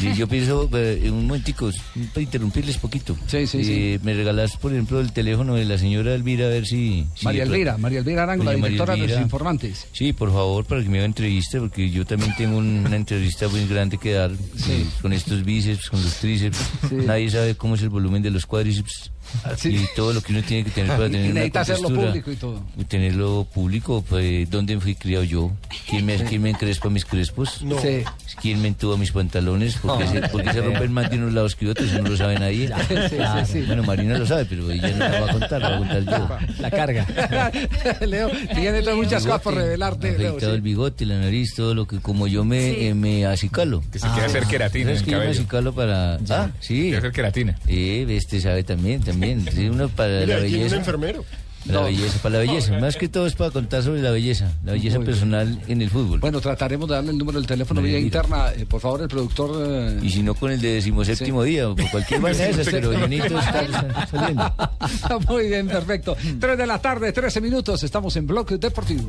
eh, y yo pienso, eh, un momentico, para interrumpirles poquito. Sí, sí, Eh, sí. Me regalás, por ejemplo, el teléfono de la señora Elvira, a ver si... si María Elvira, María Elvira Arango, la directora de los informantes. Sí, por favor, para que me haga entrevista, porque yo también tengo un- una entrevista muy grande que dar eh, con estos bíceps, con los tríceps. Sí. Nadie sabe cómo es el volumen de los cuádriceps Sí. y todo lo que uno tiene que tener para Y tener una necesita hacerlo contextura. público y todo. Y tenerlo público, pues, ¿dónde fui criado yo? ¿Quién me, quién me encrespa mis crespos? No. Sí. ¿Quién me entuba mis pantalones? ¿Por qué, se, rompen más de unos lados que otros? No lo sabe nadie. Sí, sí, sí. Bueno, Marina lo sabe, pero ella no la va a contar, la va a contar yo. La carga. Leo, tiene todas muchas cosas por Bigote, revelarte. Leo, sí. el bigote, la nariz, todo lo que como yo me, Sí. eh, me acicalo. Que se quiere hacer queratina en ¿Sabes el que yo me acicalo para...? Ah, sí. Quiere hacer queratina. Eh, este sabe también, también. Sí, uno para Mira, la tiene un belleza. enfermero. La belleza, para la belleza. Más que todo es para contar sobre la belleza. La belleza Muy bien. personal en el fútbol. Bueno, trataremos de darle el número del teléfono vía interna. Eh, por favor, el productor. eh, Y si no con el de decimoséptimo día, o por cualquier vaina de esas, pero llenito está saliendo. Muy bien, perfecto. 3 de la tarde, 13 minutos. Estamos en Bloque Deportivo.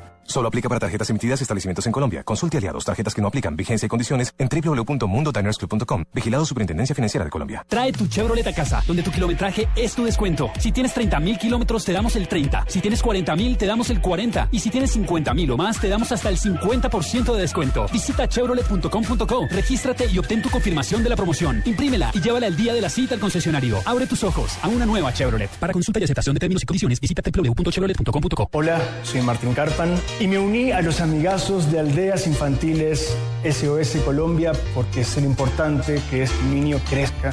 Solo aplica para tarjetas emitidas y establecimientos en Colombia. Consulte aliados, tarjetas que no aplican, vigencia y condiciones en www.mundodinersclub.com. Vigilado Superintendencia Financiera de Colombia. Trae tu Chevrolet a casa, donde tu kilometraje es tu descuento. Si tienes 30 mil kilómetros, te damos el 30. Si tienes 40 mil, te damos el 40. Y si tienes 50 mil o más, te damos hasta el 50% de descuento. Visita chevrolet.com.co, regístrate y obtén tu confirmación de la promoción. Imprímela y llévala el día de la cita al concesionario. Abre tus ojos a una nueva Chevrolet. Para consulta y aceptación de términos y condiciones, visita www.chevrolet.com.co. Hola, soy Martín Carpan y me uní a los amigazos de Aldeas Infantiles SOS Colombia porque sé lo importante que es un niño crezca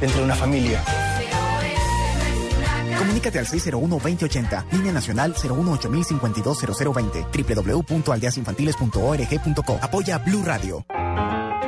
dentro de una familia. Comunícate al 601-2080, línea nacional 018-052-0020, www.aldeasinfantiles.org.co. Apoya Blue Radio.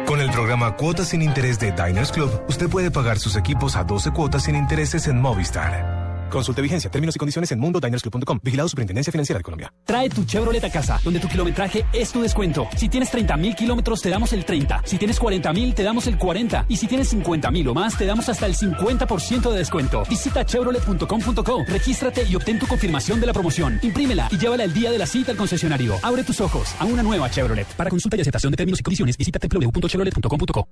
Con el programa Cuotas sin Interés de Diners Club, usted puede pagar sus equipos a 12 cuotas sin intereses en Movistar. Consulte vigencia, términos y condiciones en mundodinersclub.com. Vigilado Superintendencia Financiera de Colombia. Trae tu Chevrolet a casa, donde tu kilometraje es tu descuento. Si tienes 30 mil kilómetros, te damos el 30. Si tienes 40 mil, te damos el 40. Y si tienes 50 mil o más, te damos hasta el 50% de descuento. Visita chevrolet.com.co, regístrate y obtén tu confirmación de la promoción. Imprímela y llévala el día de la cita al concesionario. Abre tus ojos a una nueva Chevrolet. Para consulta y aceptación de términos y condiciones, visita www.chevrolet.com.co.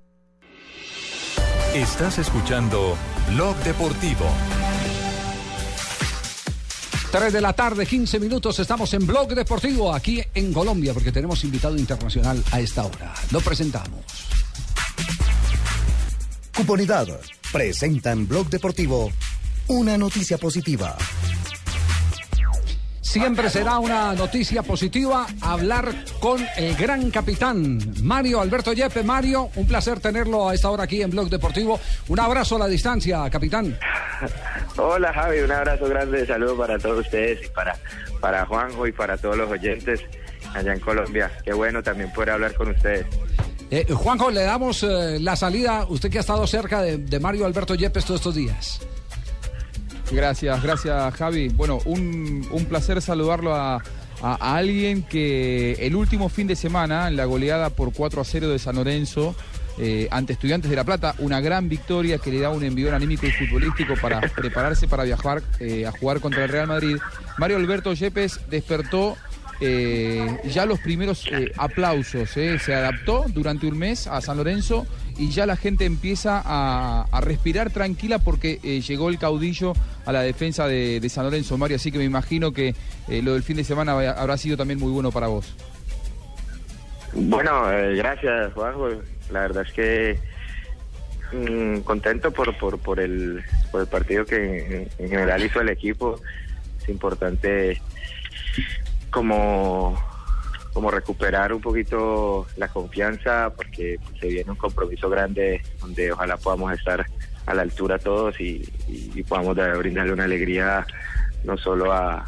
Estás escuchando Blog Deportivo. 3 de la tarde, 15 minutos, estamos en Blog Deportivo aquí en Colombia porque tenemos invitado internacional a esta hora. Lo presentamos. Cuponidad presenta en Blog Deportivo una noticia positiva. Siempre será una noticia positiva hablar con el gran capitán Mario Alberto Yepe. Mario, un placer tenerlo a esta hora aquí en Blog Deportivo. Un abrazo a la distancia, capitán. Hola Javi, un abrazo grande, saludo para todos ustedes y para, para Juanjo y para todos los oyentes allá en Colombia. Qué bueno también poder hablar con ustedes. Eh, Juanjo, le damos eh, la salida, usted que ha estado cerca de, de Mario Alberto Yepes todos estos días. Gracias, gracias Javi. Bueno, un, un placer saludarlo a, a- a alguien que el último fin de semana, en la goleada por 4 a 0 de San Lorenzo, eh, ante Estudiantes de La Plata, una gran victoria que le da un envión anímico y futbolístico para prepararse para viajar eh, a jugar contra el Real Madrid. Mario Alberto Yepes despertó eh, ya los primeros aplausos. Se adaptó durante un mes a San Lorenzo y ya la gente empieza a, respirar tranquila porque llegó el caudillo a la defensa de, de San Lorenzo, Mario. Así que me imagino que lo del fin de semana habrá sido también muy bueno para vos. Bueno, gracias Juanjo. La verdad es que mm, contento por, por, por, el, por el partido que en, en general hizo el equipo. Es importante como, como recuperar un poquito la confianza porque se viene un compromiso grande donde ojalá podamos estar a la altura todos y, podamos dar- brindarle una alegría no solo a,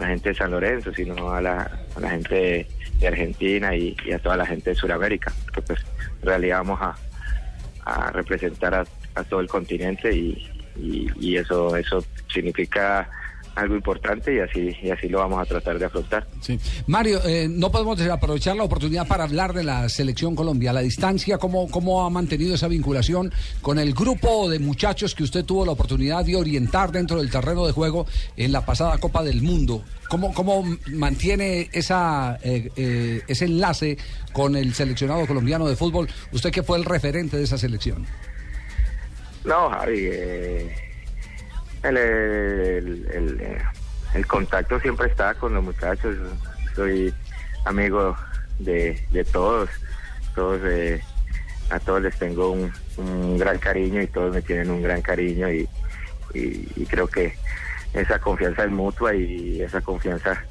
la gente de San Lorenzo, sino a la, a la gente de, Argentina y, a toda la gente de Sudamérica, realidad vamos a, a representar a, a todo el continente y, y- y eso eso significa algo importante y así y así lo vamos a tratar de afrontar. Sí. Mario, eh, no podemos aprovechar la oportunidad para hablar de la selección Colombia, la distancia, cómo, cómo ha mantenido esa vinculación con el grupo de muchachos que usted tuvo la oportunidad de orientar dentro del terreno de juego en la pasada Copa del Mundo. ¿Cómo, cómo mantiene esa, eh, eh, ese enlace con el seleccionado colombiano de fútbol? Usted que fue el referente de esa selección. No, Javi, eh, el, el- eh, el contacto siempre está con los muchachos. Soy amigo de, de todos. Todos, eh, a todos les tengo un, un gran cariño y todos me tienen un gran cariño y, y- y creo que esa confianza es mutua y esa confianza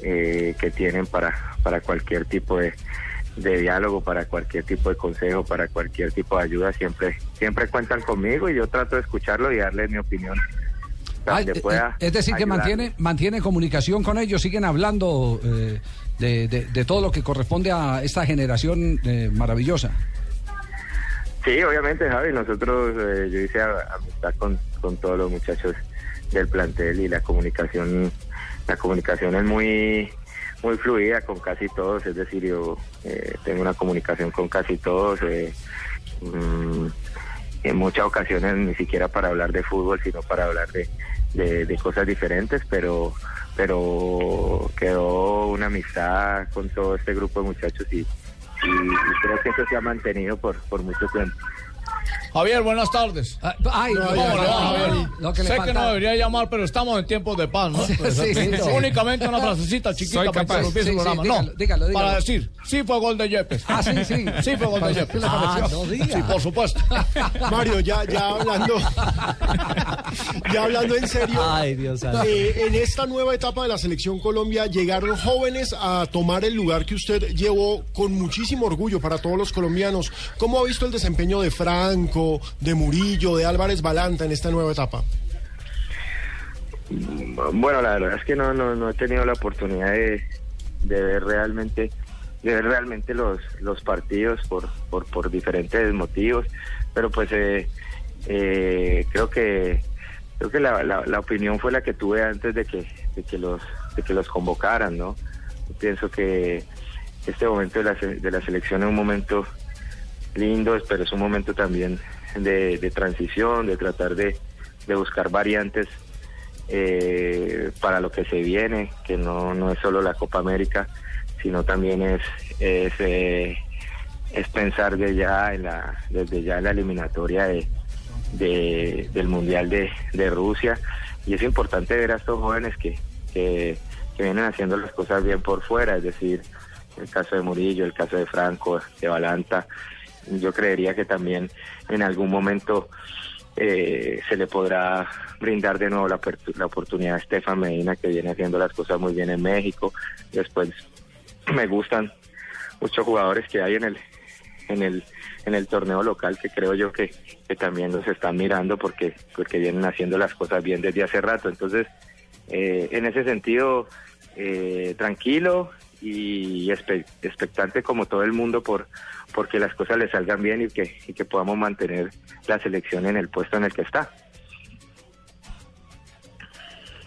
eh, que tienen para, para cualquier tipo de, de diálogo, para cualquier tipo de consejo, para cualquier tipo de ayuda, siempre, siempre cuentan conmigo y yo trato de escucharlo y darle mi opinión. Ah, pueda es decir, que mantiene, mantiene comunicación con ellos, siguen hablando eh, de, de- de todo lo que corresponde a esta generación eh, maravillosa. Sí, obviamente, Javi, nosotros, eh, yo hice amistad con, con todos los muchachos del plantel y la comunicación, la comunicación es muy, muy fluida con casi todos, es decir, yo eh, tengo una comunicación con casi todos, eh, mm, en muchas ocasiones ni siquiera para hablar de fútbol, sino para hablar de, de- cosas diferentes, pero, pero quedó una amistad con todo este grupo de muchachos y- y creo que eso se ha mantenido por, por mucho tiempo. Javier, buenas tardes. ay, ¿Cómo no, le va, no, Javier? no, lo que le sé que no debería llamar, pero estamos en tiempos de paz, ¿no? Sí, sí, sí. Únicamente una frasecita chiquita Soy para interrumpir Sí, su sí, programa. dígalo, no, dígalo, dígalo. para decir, sí fue gol de Yepes. Ah, sí, sí. Sí fue gol de ¿Qué Yepes. pareció? no. Sí, por supuesto. Mario, ya, ya hablando, ya hablando en serio, Ay, Dios santo. eh, en esta nueva etapa de la selección Colombia llegaron jóvenes a tomar el lugar que usted llevó con muchísimo orgullo para todos los colombianos. ¿Cómo ha visto el desempeño de De Murillo, de Álvarez Balanta en esta nueva etapa? Bueno, la verdad es que no, no, no he tenido la oportunidad de, ver realmente de ver realmente los, los partidos por, por, diferentes motivos, pero pues eh, eh, creo que creo que la, la, opinión fue la que tuve antes de que, de que los de que los convocaran, ¿no? Pienso que este momento de la, de la selección es un momento lindo, pero es un momento también de, transición, de tratar de, buscar variantes eh, para lo que se viene, que no, no es solo la Copa América, sino también es, es, eh, es pensar de ya en la, desde ya en la eliminatoria de, de- del Mundial de, de Rusia. Y es importante ver a estos jóvenes que, que, que vienen haciendo las cosas bien por fuera, es decir, el caso de Murillo, el caso de Franco, de Balanta. Yo creería que también en algún momento eh, se le podrá brindar de nuevo la, la oportunidad a Estefan Medina, que viene haciendo las cosas muy bien en México. Después me gustan muchos jugadores que hay en el en el en el torneo local que creo yo que, que también los están mirando porque porque vienen haciendo las cosas bien desde hace rato entonces eh, en ese sentido eh, tranquilo y expectante como todo el mundo por porque las cosas le salgan bien y que y que podamos mantener la selección en el puesto en el que está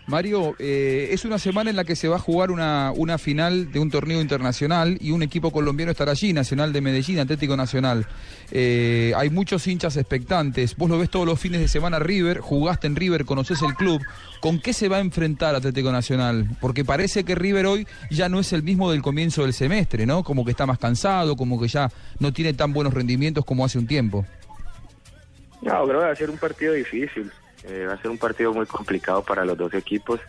Mario, eh, es una semana en la que se va a jugar una, una final de un torneo internacional y un equipo colombiano estará allí, Nacional de Medellín, Atlético Nacional. Eh, hay muchos hinchas expectantes. Vos lo ves todos los fines de semana River, jugaste en River, conoces el club. ¿Con qué se va a enfrentar Atlético Nacional? Porque parece que River hoy ya no es el mismo del comienzo del semestre, ¿no? Como que está más cansado, como que ya no tiene tan buenos rendimientos como hace un tiempo. No, creo que va a ser un partido difícil. Eh, va a ser un partido muy complicado para los dos equipos.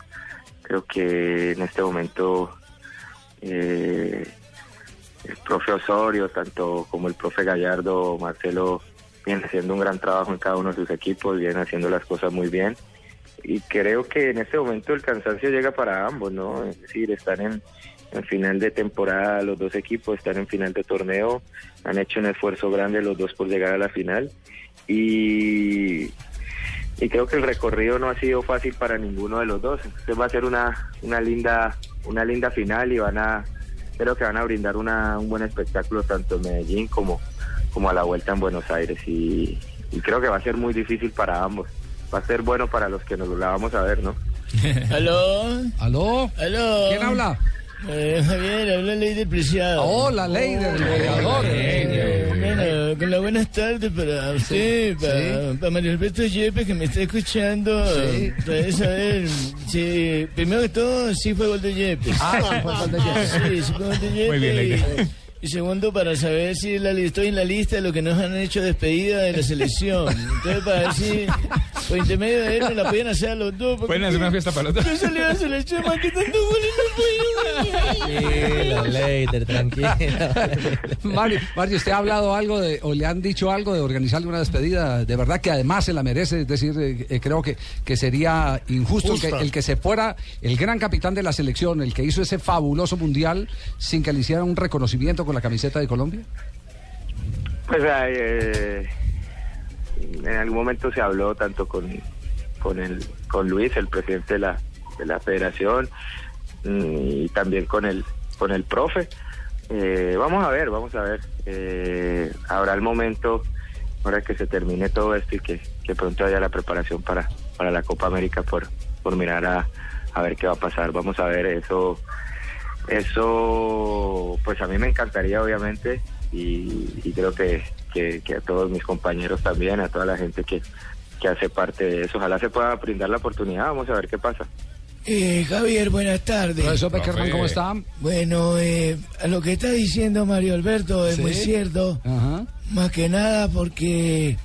Creo que en este momento eh, el profe Osorio, tanto como el profe Gallardo, Marcelo, vienen haciendo un gran trabajo en cada uno de sus equipos, vienen haciendo las cosas muy bien. Y creo que en este momento el cansancio llega para ambos, ¿no? Es decir, están en, en final de temporada los dos equipos, están en final de torneo, han hecho un esfuerzo grande los dos por llegar a la final. Y y creo que el recorrido no ha sido fácil para ninguno de los dos. Entonces va a ser una, una linda una linda final y van a creo que van a brindar una, un buen espectáculo tanto en Medellín como como a la vuelta en Buenos Aires y, y creo que va a ser muy difícil para ambos. Va a ser bueno para los que nos la vamos a ver, ¿no? ¿Aló? ¿Aló? ¿Aló? ¿Quién habla? Eh, Javier, habla Ley Preciado. Oh, la ley del goleador. Eh, bueno, con la buenas tardes para usted, para, para Mario Alberto Yepes que me está escuchando. Sí. Para saber, si, primero que todo, sí fue gol de Yepes. Ah, sí fue gol de Yepes. Sí, sí fue gol de Yepes. Muy bien. Y- segundo, para saber si la, estoy en la lista de lo que nos han hecho despedida de la selección. Entonces, para ver si por intermedio de él nos la pueden hacer a los dos. porque Pueden hacer una fiesta para los dos. Yo salí a la selección más que tanto goles no Tranquilo, Leider, tranquilo. Mario, Mario, ¿usted ha hablado algo de, o le han dicho algo de organizarle una despedida? De verdad que además se la merece, es decir, eh, eh, creo que, que sería injusto el que, el que se fuera el gran capitán de la selección, el que hizo ese fabuloso mundial, sin que le hicieran un reconocimiento con la camiseta de Colombia. Pues eh, en algún momento se habló tanto con, con, el, con Luis, el presidente de la, de la federación, y también con el, con el profe. Eh, vamos a ver, vamos a ver. Eh, habrá el momento, ahora que se termine todo esto y que, que pronto haya la preparación para, para la Copa América por, por mirar a, a ver qué va a pasar. Vamos a ver eso. Eso, pues a mí me encantaría, obviamente, y, y creo que, que- que a todos mis compañeros también, a toda la gente que, que hace parte de eso. Ojalá se pueda brindar la oportunidad, vamos a ver qué pasa. Eh, Javier, buenas tardes. Profesor Peckerman, ¿cómo está? Bueno, eh, a lo que está diciendo Mario Alberto es Sí. muy cierto. Ajá. Más que nada porque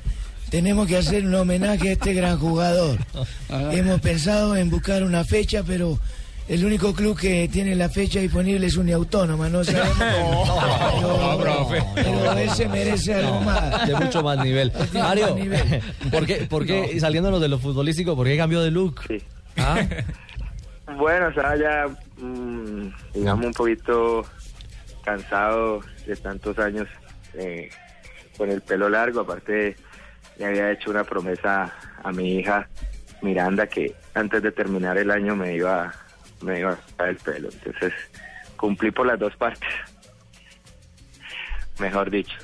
tenemos que hacer un homenaje a este gran jugador. Hemos pensado en buscar una fecha, pero el único club que tiene la fecha disponible es Uniautónoma, no sabemos. No, profe. Pero él se merece algo más. De mucho más nivel. Mario, más nivel. ¿por qué, por qué y saliéndonos de lo futbolístico, por qué cambió de look? ¿Ah? Bueno, estaba ya, mm, digamos, un poquito cansado de tantos años eh, con el pelo largo. Aparte, le había hecho una promesa a mi hija Miranda que antes de terminar el año me iba, me iba a cortar el pelo. Entonces, cumplí por las dos partes. Mejor dicho.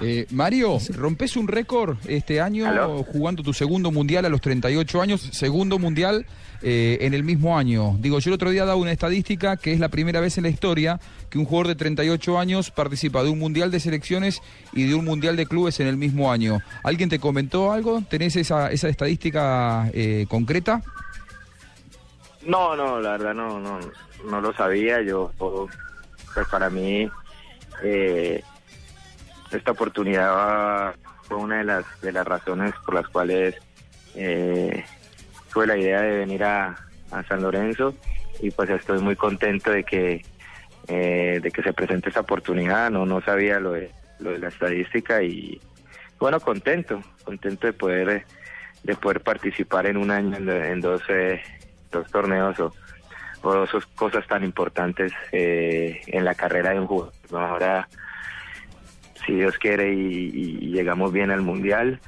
Eh, Mario, rompes un récord este año ¿Aló? jugando tu segundo mundial a los 38 años, segundo mundial eh, en el mismo año. Digo, yo el otro día daba una estadística que es la primera vez en la historia que un jugador de 38 años participa de un mundial de selecciones y de un mundial de clubes en el mismo año. ¿Alguien te comentó algo? ¿Tenés esa, esa estadística eh, concreta? No, no, la verdad no, no, no lo sabía. Yo, pues para mí, eh, esta oportunidad fue una de las de las razones por las cuales eh, tuve la idea de venir a, a San Lorenzo y pues estoy muy contento de que eh, de que se presente esta oportunidad. No, no sabía lo de lo de la estadística y bueno, contento, contento de poder de poder participar en un año en, dos eh, dos torneos o, o dos cosas tan importantes eh, en la carrera de un jugador. Ahora, si Dios quiere y llegamos bien al mundial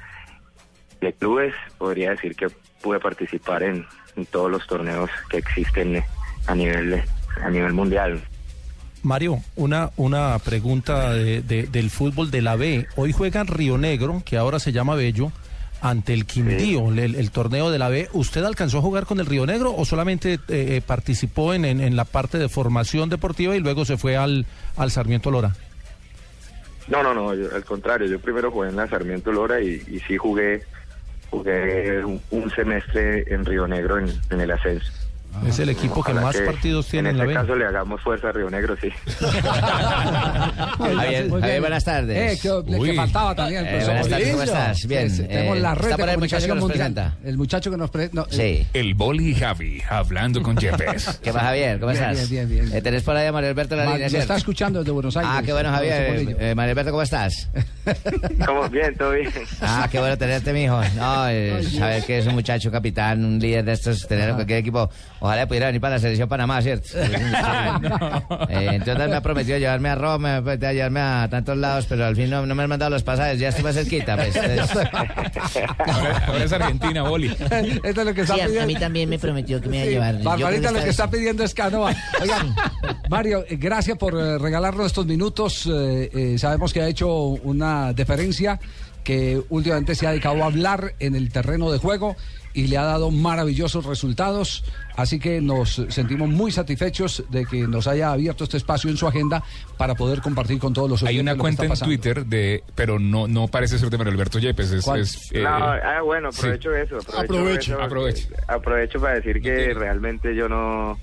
de clubes, podría decir que pude participar en, en todos los torneos que existen eh, a nivel de- a nivel mundial. Mario, una, una pregunta de- de- del fútbol de la B. Hoy juega Río Negro, que ahora se llama Bello, ante el Quindío, el, el torneo de la B. ¿Usted alcanzó a jugar con el Río Negro o solamente eh, eh, participó en, en- en la parte de formación deportiva y luego se fue al, al Sarmiento Lora? No, no, no, yo- al contrario, yo primero jugué en la Sarmiento Lora y, y sí jugué un, semestre en Río Negro en el ascenso. Es el equipo que Ojalá más que partidos tiene en, en la este B. caso le hagamos fuerza a Río Negro, sí. Javier, Javier, buenas tardes. Eh, que, que faltaba también. Eh, profesor buenas tardes, ¿cómo estás? Bien. Sí, sí, tenemos Eh, la red está de por ahí el muchacho que nos mundial. presenta. El muchacho que nos presenta. Sí. El Boli y Javi hablando con Yepes. ¿Qué más, Javier? ¿Cómo Bien, estás? bien, bien, bien. Eh, ¿Tenés por ahí a Mario Alberto en la Ma- línea? ¿cierto? está escuchando desde Buenos Aires. Ah, qué bueno, Javier. Eh, Mario Alberto, ¿cómo estás? ¿Cómo? Bien, todo bien. Ah, qué bueno tenerte, mijo. No, eh, saber que es un muchacho capitán, un líder de estos, tener en cualquier equipo. Ojalá pudiera venir para la selección Panamá, ¿cierto? Eh, entonces me ha prometido llevarme a Roma, me ha prometido llevarme a tantos lados, pero al fin no, no me han mandado los pasajes, ya estoy más cerquita, pues. entonces- Ahora, ahora es Argentina, Boli. Esto es lo que está Sí, a- a pidiendo. mí también me prometió que me iba a llevar. Barbarita lo que está- está pidiendo es canoa. Oigan, Mario, eh, gracias por eh, regalarnos estos minutos. eh, eh, sabemos que ha hecho una deferencia que últimamente se ha dedicado a hablar en el terreno de juego y le ha dado maravillosos resultados. Así que nos sentimos muy satisfechos de que nos haya abierto este espacio en su agenda para poder compartir con todos los Hay una lo que cuenta está en. Twitter de, pero no, no parece ser de Mario Alberto Yepes. Es, eh, No, ah, bueno, sí. aprovecho eso. Aprovecho, eso, aproveche. Aprovecho para decir que realmente yo no,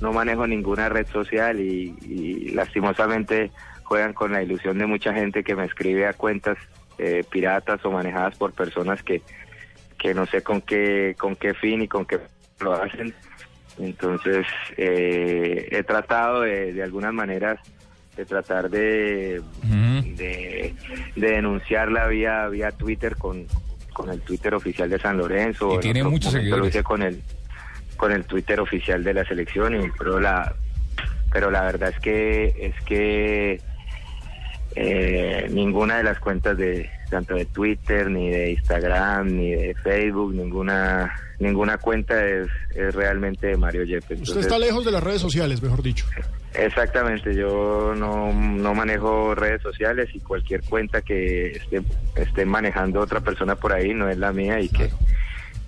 no manejo ninguna red social y, y lastimosamente juegan con la ilusión de mucha gente que me escribe a cuentas eh, piratas o manejadas por personas que, que no sé con qué, con qué fin y con qué lo hacen. Entonces, eh, he tratado de, de algunas maneras de tratar de, de, de denunciarla vía vía Twitter con, con el Twitter oficial de San Lorenzo. Y En tiene muchos momento Lo seguidores. hice con el con el Twitter oficial de la selección y pero la pero la verdad es que es que eh, ninguna de las cuentas de tanto de Twitter ni de Instagram ni de Facebook ninguna ninguna cuenta es, es realmente de Mario Yepes. Usted está lejos de las redes sociales, mejor dicho. Exactamente, yo no, no manejo redes sociales y cualquier cuenta que esté, esté manejando otra persona por ahí no es la mía y que,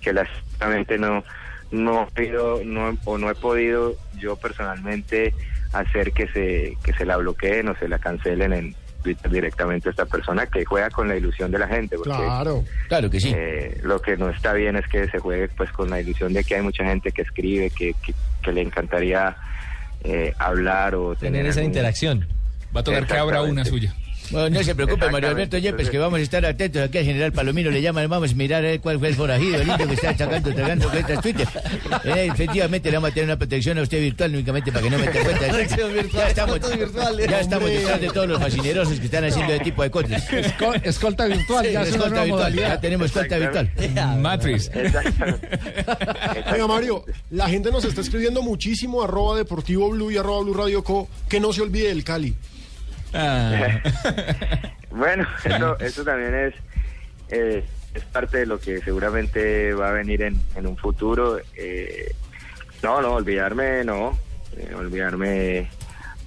que lastimamente no, no, he podido- no, o no he podido yo personalmente hacer que se, que se la bloqueen o se la cancelen en, Twitter directamente a esta persona que juega con la ilusión de la gente. Porque, Claro. Claro que sí. eh, lo que no está bien es que se juegue pues con la ilusión de que hay mucha gente que escribe, que, que, que le encantaría eh, hablar o tener, Tener esa algún- interacción. Va a tocar que abra una suya. Bueno, no se preocupe, Mario Alberto Yepes, que vamos a estar atentos aquí al general Palomino. Le llaman, vamos a mirar a ver cuál fue el forajido, el indio que está sacando, tragando cuentas Twitter. Eh, efectivamente, le vamos a tener una protección a usted virtual únicamente para que no meta cuenta. Ya estamos, ya estamos detrás de todos los fascineros que están haciendo ese tipo de cosas. Esco- escolta virtual, ya escolta virtual, ya tenemos escolta virtual. Matrix. Oiga, Mario, la gente nos está escribiendo muchísimo, arroba deportivo blue y arroba blue radio co, que no se olvide del Cali. Bueno, eso, eso también es, eh, es parte de lo que seguramente va a venir en, en un futuro. Eh, no, no, olvidarme, no, eh, olvidarme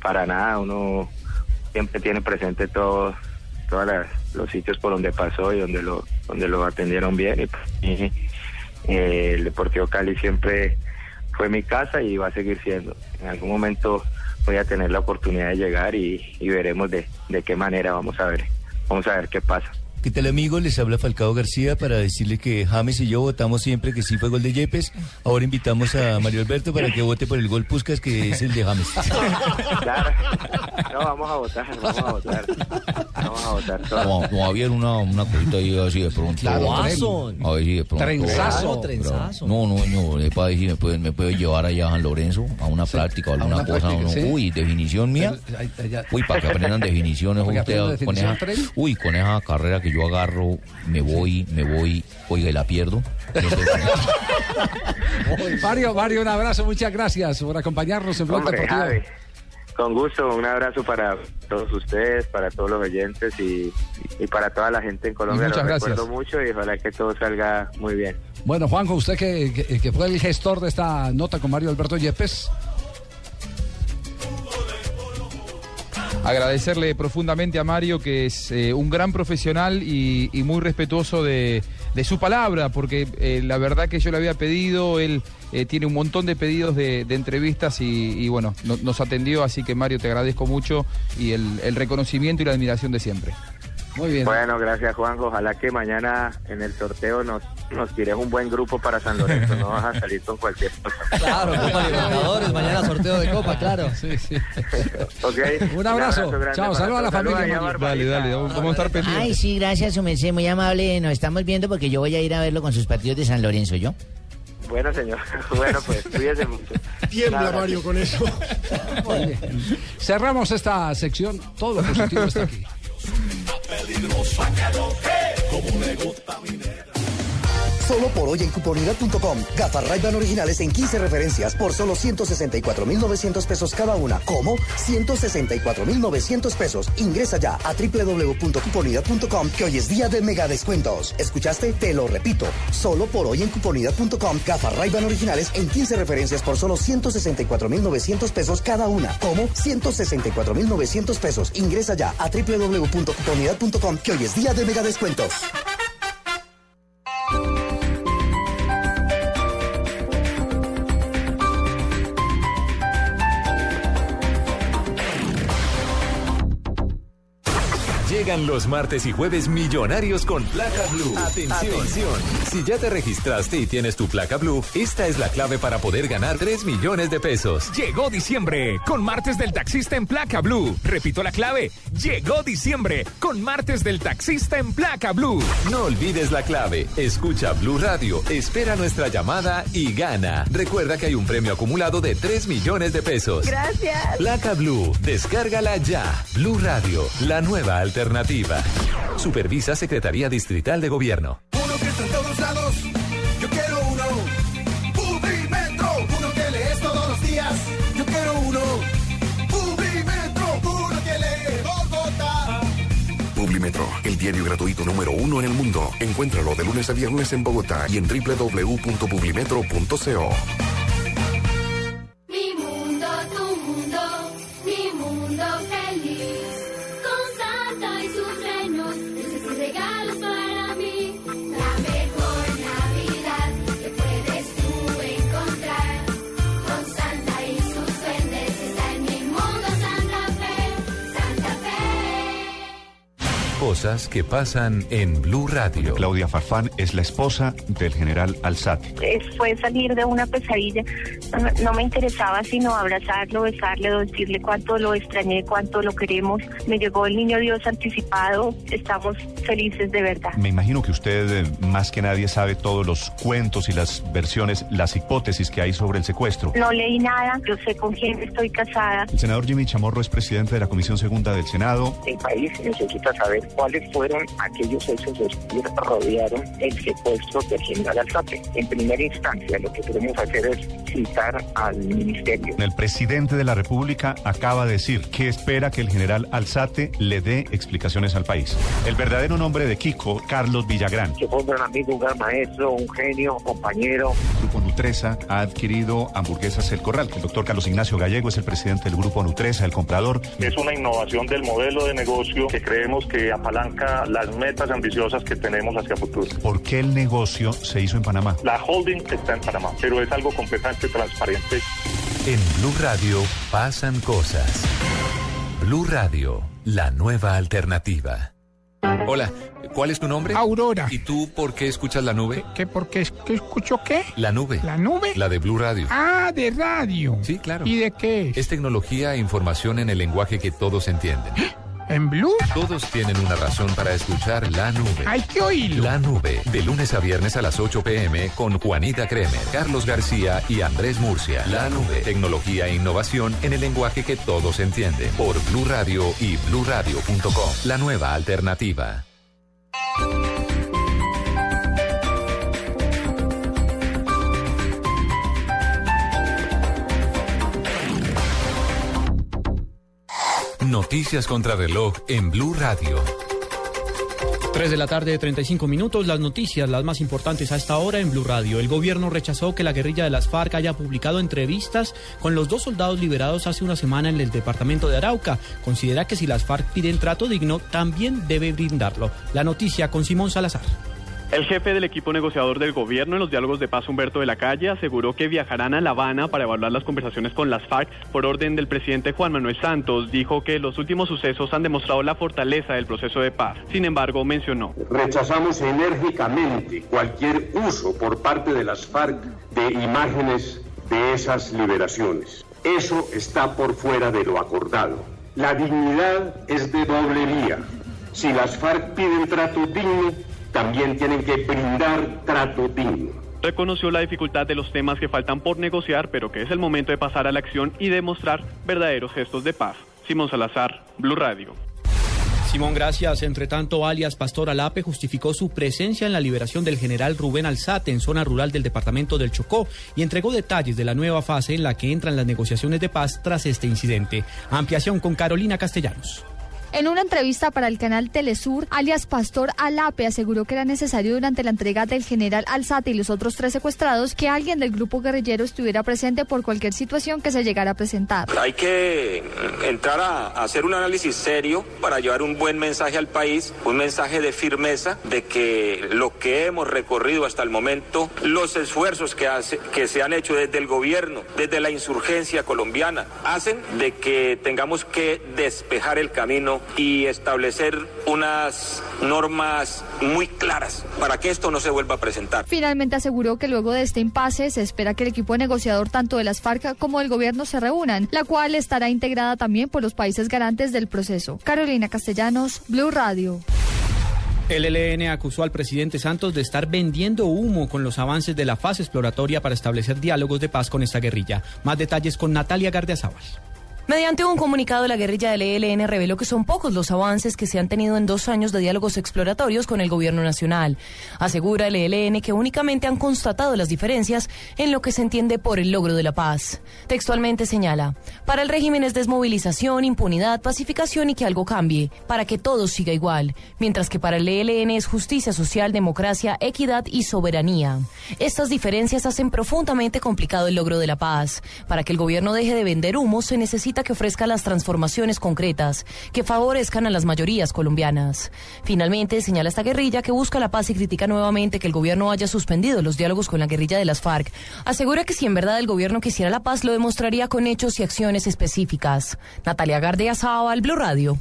para nada. Uno siempre tiene presente todo, todos los sitios por donde pasó y donde lo, donde lo atendieron bien. Y, pues, y, eh, el Deportivo Cali siempre fue mi casa y va a seguir siendo. En algún momento voy a tener la oportunidad de llegar y, veremos de, de qué manera vamos a ver, vamos a ver qué pasa. ¿Qué tal amigos? Les habla Falcao García para decirle que James y yo votamos siempre que sí fue gol de Yepes. Ahora invitamos a Mario Alberto para que vote por el gol Puscas que es el de James. Claro. No, vamos a votar, vamos a votar. Vamos a votar. No, no había una, una cosita ahí así de pronto. Claro. A ver si de pronto. Trenzazo. Trenzazo. No, no, no, es para decir, me puede, me puede llevar allá a San Lorenzo a una práctica o alguna una cosa. práctica, uno- sí. Uy, definición mía. Uy, para que aprendan definiciones. Con esa- uy, con esa carrera que yo agarro, me voy, me voy, oiga, y la pierdo. Mario, Mario, un abrazo, muchas gracias por acompañarnos en Blog Deportivo. Javi, con gusto, un abrazo para todos ustedes, para todos los oyentes y, y para toda la gente en Colombia. Y muchas Los gracias. recuerdo mucho y ojalá que todo salga muy bien. Bueno, Juanjo, usted que, que- que fue el gestor de esta nota con Mario Alberto Yepes. Agradecerle profundamente a Mario, que es eh, un gran profesional y, muy respetuoso de, su palabra, porque eh, la verdad que yo le había pedido, él eh, tiene un montón de pedidos de, entrevistas y, bueno, no- nos atendió, así que Mario te agradezco mucho y el reconocimiento y la admiración de siempre. Muy bien. Bueno, gracias Juanjo. Ojalá que mañana en el sorteo nos, nos tires un buen grupo para San Lorenzo. No vas a salir con cualquier cosa. Claro, Copa Libertadores, mañana sorteo de Copa, claro. Sí, sí. Ok. Un abrazo. grande Chao, para saluda a la familia, a. Dale, dale, vamos a estar pendientes. Ay, sí, gracias, su merced, muy amable. Nos estamos viendo porque yo voy a ir a verlo con sus partidos de San Lorenzo, ¿yo? Bueno, señor. Bueno, pues cuídese mucho. Tiembla, Nada. Mario, con eso. Muy bien. Cerramos esta sección. Todo lo positivo está aquí. Está peligrosa que lo que, como le gusta a mi negra. Solo por hoy en cuponidad.com. Gafas Ray-Ban originales en 15 referencias por solo 164,900 pesos cada una. ¿Cómo? 164,900 pesos. Ingresa ya a www.cuponidad.com que hoy es día de mega descuentos. ¿Escuchaste? Te lo repito. Solo por hoy en cuponidad.com. Gafas Ray-Ban originales en 15 referencias por solo 164,900 pesos cada una. ¿Cómo? 164,900 pesos. Ingresa ya a www.cuponidad.com que hoy es día de mega descuentos. Llegan los martes y jueves millonarios con placa blue. Atención. Si ya te registraste y tienes tu placa blue, esta es la clave para poder ganar 3 millones de pesos. Llegó diciembre con martes del taxista en placa blue. Repito la clave. Llegó diciembre con martes del taxista en placa blue. No olvides la clave. Escucha Blue Radio, espera nuestra llamada y gana. Recuerda que hay un premio acumulado de 3 millones de pesos. Gracias. Placa Blue, descárgala ya. Blue Radio, la nueva alternativa. Supervisa Secretaría Distrital de Gobierno. Uno que está en todos lados, yo quiero uno. Publimetro, uno que lees todos los días, yo quiero uno. Publimetro, uno que lee Bogotá. Publimetro, el diario gratuito número uno en el mundo. Encuéntralo de lunes a viernes en Bogotá y en www.publimetro.co. cosas que pasan en Blue Radio. Claudia Farfán es la esposa del general Alzate. Fue salir de una pesadilla. No, no me interesaba sino abrazarlo, besarle, decirle cuánto lo extrañé, cuánto lo queremos. Me llegó el niño Dios anticipado. Estamos felices de verdad. Me imagino que usted eh, más que nadie sabe todos los cuentos y las versiones, las hipótesis que hay sobre el secuestro. No leí nada, yo sé con quién estoy casada. El senador Jimmy Chamorro es presidente de la Comisión Segunda del Senado. El país necesita saber cuáles fueron aquellos hechos que rodearon el secuestro del general Alzate. En primera instancia, lo que queremos hacer es citar al ministerio. El presidente de la República acaba de decir que espera que el general Alzate le dé explicaciones al país. El verdadero nombre de Kiko, Carlos Villagrán. Que fue un gran amigo, un gran maestro, un genio, un compañero. El Grupo Nutresa ha adquirido hamburguesas El Corral. El doctor Carlos Ignacio Gallego es el presidente del Grupo Nutresa, el comprador. Es una innovación del modelo de negocio que creemos que apalanca las metas ambiciosas que tenemos hacia futuro. ¿Por qué el negocio se hizo en Panamá? La holding está en Panamá, pero es algo completamente transparente. En Blue Radio pasan cosas. Blue Radio, la nueva alternativa. Hola, ¿cuál es tu nombre? Aurora. ¿Y tú por qué escuchas la nube? ¿Qué, por qué, qué escucho qué? La nube. ¿La nube? La de Blue Radio. Ah, de radio. Sí, claro. ¿Y de qué? Es tecnología e información en el lenguaje que todos entienden. ¿En Blue? Todos tienen una razón para escuchar La Nube. Hay que oírlo. La Nube, de lunes a viernes a las 8 pm con Juanita Kremer, Carlos García y Andrés Murcia. La Nube, tecnología e innovación en el lenguaje que todos entienden. Por Blue Radio y bluradio.com. La nueva alternativa. Noticias contra reloj en Blue Radio. 3 de la tarde, 35 minutos. Las noticias, las más importantes a esta hora en Blue Radio. El gobierno rechazó que la guerrilla de las FARC haya publicado entrevistas con los dos soldados liberados hace una semana en el departamento de Arauca. Considera que si las FARC piden trato digno, también debe brindarlo. La noticia con Simón Salazar. El jefe del equipo negociador del gobierno en los diálogos de paz, Humberto de la Calle, aseguró que viajarán a La Habana para evaluar las conversaciones con las FARC por orden del presidente Juan Manuel Santos. Dijo que los últimos sucesos han demostrado la fortaleza del proceso de paz. Sin embargo, mencionó. Rechazamos enérgicamente cualquier uso por parte de las FARC de imágenes de esas liberaciones. Eso está por fuera de lo acordado. La dignidad es de doble vía. Si las FARC piden trato digno, también tienen que brindar trato digno. Reconoció la dificultad de los temas que faltan por negociar, pero que es el momento de pasar a la acción y demostrar verdaderos gestos de paz. Simón Salazar, Blue Radio. Simón, gracias. Entre tanto, alias Pastor Alape justificó su presencia en la liberación del general Rubén Alzate en zona rural del departamento del Chocó y entregó detalles de la nueva fase en la que entran las negociaciones de paz tras este incidente. Ampliación con Carolina Castellanos. En una entrevista para el canal Telesur, alias Pastor Alape aseguró que era necesario durante la entrega del general Alzate y los otros tres secuestrados que alguien del grupo guerrillero estuviera presente por cualquier situación que se llegara a presentar. Hay que entrar a hacer un análisis serio para llevar un buen mensaje al país, un mensaje de firmeza de que lo que hemos recorrido hasta el momento, los esfuerzos que, hace, que se han hecho desde el gobierno, desde la insurgencia colombiana, hacen de que tengamos que despejar el camino y establecer unas normas muy claras para que esto no se vuelva a presentar. Finalmente aseguró que luego de este impasse se espera que el equipo negociador tanto de las FARC como del gobierno se reúnan, la cual estará integrada también por los países garantes del proceso. Carolina Castellanos, Blue Radio. El ELN acusó al presidente Santos de estar vendiendo humo con los avances de la fase exploratoria para establecer diálogos de paz con esta guerrilla. Más detalles con Natalia Gardiazabal. Mediante un comunicado, la guerrilla del ELN reveló que son pocos los avances que se han tenido en dos años de diálogos exploratorios con el gobierno nacional. Asegura el ELN que únicamente han constatado las diferencias en lo que se entiende por el logro de la paz. Textualmente señala, para el régimen es desmovilización, impunidad, pacificación y que algo cambie, para que todo siga igual, mientras que para el ELN es justicia social, democracia, equidad y soberanía. Estas diferencias hacen profundamente complicado el logro de la paz. Para que el gobierno deje de vender humo se necesita que ofrezca las transformaciones concretas que favorezcan a las mayorías colombianas. Finalmente, señala esta guerrilla que busca la paz y critica nuevamente que el gobierno haya suspendido los diálogos con la guerrilla de las FARC. Asegura que si en verdad el gobierno quisiera la paz, lo demostraría con hechos y acciones específicas. Natalia Gardea al Blue Radio.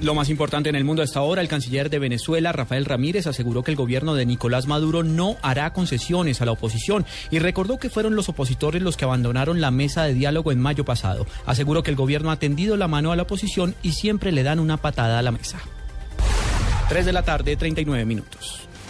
Lo más importante en el mundo hasta ahora, el canciller de Venezuela, Rafael Ramírez, aseguró que el gobierno de Nicolás Maduro no hará concesiones a la oposición y recordó que fueron los opositores los que abandonaron la mesa de diálogo en mayo pasado. Aseguró que el gobierno ha tendido la mano a la oposición y siempre le dan una patada a la mesa. 3 de la tarde, 39 minutos.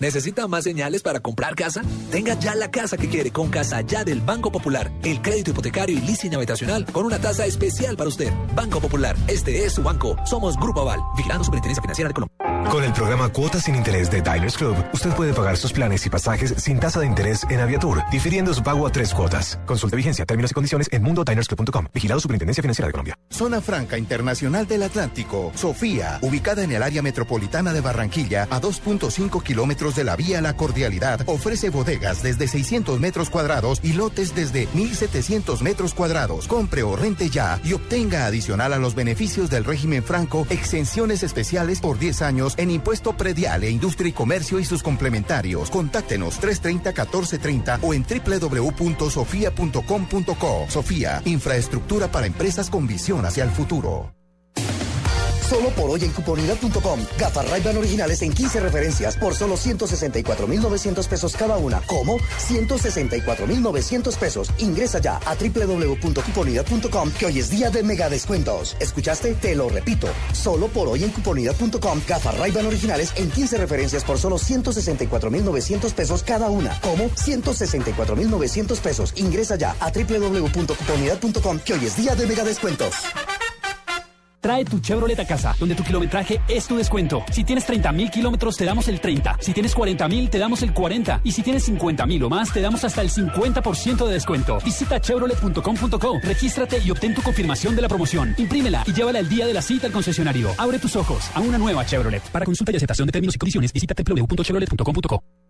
¿Necesita más señales para comprar casa? Tenga ya la casa que quiere con Casa Ya del Banco Popular. El crédito hipotecario y leasing habitacional con una tasa especial para usted. Banco Popular, este es su banco. Somos Grupo Aval, vigilando Superintendencia Financiera de Colombia. Con el programa Cuotas sin Interés de Diners Club, usted puede pagar sus planes y pasajes sin tasa de interés en Aviatur, difiriendo su pago a tres cuotas. Consulte vigencia, términos y condiciones en mundodinersclub.com. Vigilado Superintendencia Financiera de Colombia. Zona Franca Internacional del Atlántico. Sofía, ubicada en el área metropolitana de Barranquilla, a 2.5 kilómetros de la vía La Cordialidad, ofrece bodegas desde 600 metros cuadrados y lotes desde 1.700 metros cuadrados. Compre o rente ya y obtenga adicional a los beneficios del régimen franco exenciones especiales por 10 años en impuesto predial e industria y comercio y sus complementarios. Contáctenos 330-1430 o en www.sofia.com.co. Sofía, infraestructura para empresas con visión hacia el futuro. Solo por hoy en cuponidad.com. Gafas ray originales en 15 referencias por solo 164,900 pesos cada una. ¿Cómo? 164,900 pesos. Ingresa ya a www.cuponidad.com que hoy es día de mega descuentos. ¿Escuchaste? Te lo repito. Solo por hoy en cuponidad.com. Gafas ray originales en 15 referencias por solo 164,900 pesos cada una. ¿Cómo? 164,900 pesos. Ingresa ya a www.cuponidad.com que hoy es día de mega descuentos. Trae tu Chevrolet a casa, donde tu kilometraje es tu descuento. Si tienes 30 mil kilómetros, te damos el 30. Si tienes 40 mil, te damos el 40. Y si tienes 50 mil o más, te damos hasta el 50% de descuento. Visita chevrolet.com.co, regístrate y obtén tu confirmación de la promoción. Imprímela y llévala el día de la cita al concesionario. Abre tus ojos a una nueva Chevrolet. Para consulta y aceptación de términos y condiciones, visita www.chevrolet.com.co.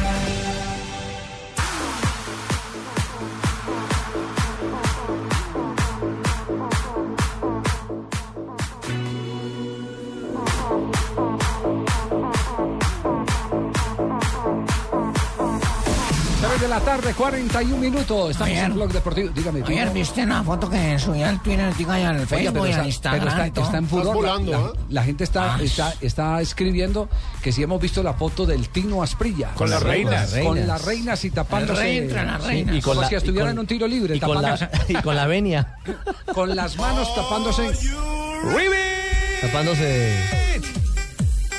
Tarde, 41 minutos. Estamos Ayer- en Blog Deportivo. Dígame, Ayer viste una foto que subí al Twitter, diga, y al Facebook pero y está, al Instagram. pero está- está en furor. La, la- la gente está, está, está escribiendo que si hemos visto la foto del Tino Asprilla. Con las reinas. Con las reinas y tapándose. Rey entre las Sí, reinas. y como la- si estuviera y en con- un tiro libre. y con la- y con la venia. Con las manos tapándose. Tapándose.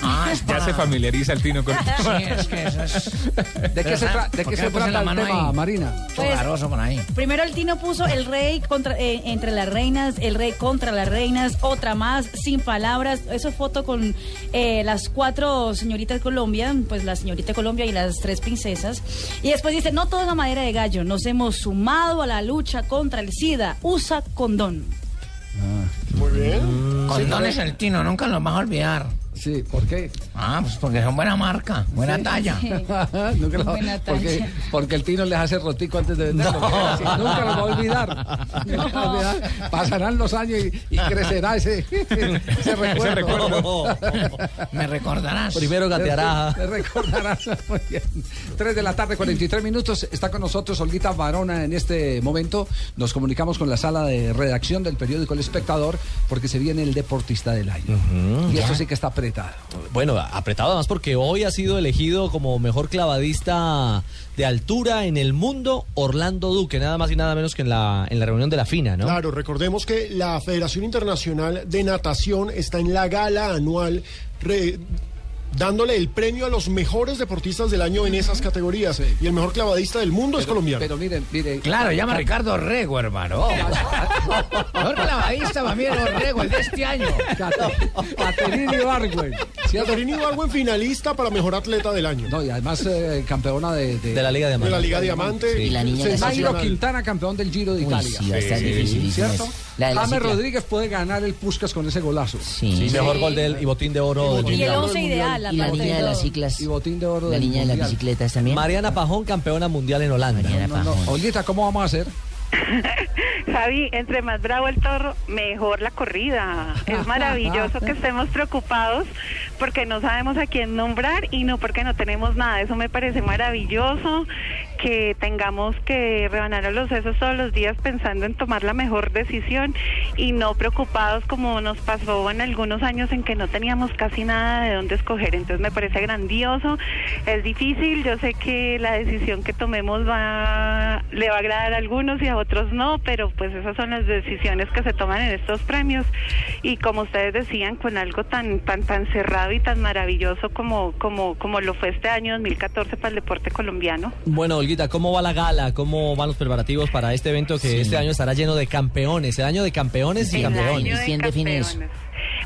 Ah, Ya se familiariza el Tino con... Sí, es que eso es... ¿De qué se, tra- de ¿Por qué qué se le puse trata la el mano tema, ahí? Marina? Pues- Hogaroso por ahí. Primero el Tino puso el rey contra, eh, entre las reinas, el rey contra las reinas, otra más, sin palabras. Eso es foto con eh, las cuatro señoritas de Colombia, pues la señorita de Colombia y las tres princesas. Y después dice, no todo es la madera de gallo, nos hemos sumado a la lucha contra el SIDA, usa condón. Muy bien. Sí, Condones el Tino, nunca los vas a olvidar. Sí, ¿por qué? Ah, pues porque son buena marca, buena Sí. talla. Nunca lo- Buena porque, talla. porque el Tino les hace rotico antes de venderlo. No. Nunca lo va a olvidar. Pasarán los años y, y crecerá ese, ese recuerdo. Me recordarás. Primero gateará. Me recordarás. Muy bien. 3 de la tarde, 43 minutos. Está con nosotros Olguita Varona en este momento. Nos comunicamos con la sala de redacción del periódico El Espectador porque se viene el deportista del año. y ya. eso sí que está apretado. Bueno, apretado además porque hoy ha sido elegido como mejor clavadista de altura en el mundo Orlando Duque, nada más y nada menos que en la, en la reunión de la FINA, ¿no? Claro, recordemos que la Federación Internacional de Natación está en la gala anual dándole el premio a los mejores deportistas del año en esas categorías. Y el mejor clavadista del mundo es colombiano. Pero miren, miren. Claro, llama Ricardo Rego, hermano. Mejor clavadista para mí Rego, el de este año. Caterini Ibargüen. Caterini Ibargüen finalista para mejor atleta del año. No, y además eh, campeona de, De la Liga Diamante. De la Liga Diamante. Sí. Y la niña de Nairo. Quintana, campeón del Giro de Uy, Italia. sí, a estar dificilísimo ¿Cierto? de James. Rodríguez puede ganar el Puskas con ese golazo. Sí. mejor gol del y botín de oro del Y el mundial. once Y la aparte niña de las ciclas. Y botín de oro La niña de las bicicletas también. Mariana Pajón, campeona mundial en Holanda. Mariana No, no, Pajón. Olguita, ¿cómo vamos a hacer? Javi, entre más bravo el toro, mejor la corrida. Es maravilloso que estemos preocupados porque no sabemos a quién nombrar y no porque no tenemos nada. Eso me parece maravilloso que tengamos que rebanar a los sesos todos los días pensando en tomar la mejor decisión y no preocupados como nos pasó en algunos años en que no teníamos casi nada de dónde escoger. Entonces me parece grandioso. Es difícil, yo sé que la decisión que tomemos va le va a agradar a algunos y a otros no, pero pues esas son las decisiones que se toman en estos premios y como ustedes decían con algo tan tan tan cerrado y tan maravilloso como como como lo fue este año 2014 para el deporte colombiano. Bueno, Olguita, ¿cómo va la gala? ¿Cómo van los preparativos para este evento que Sí. este año estará lleno de campeones? El año de campeones y El campeones. ¿Quién define eso?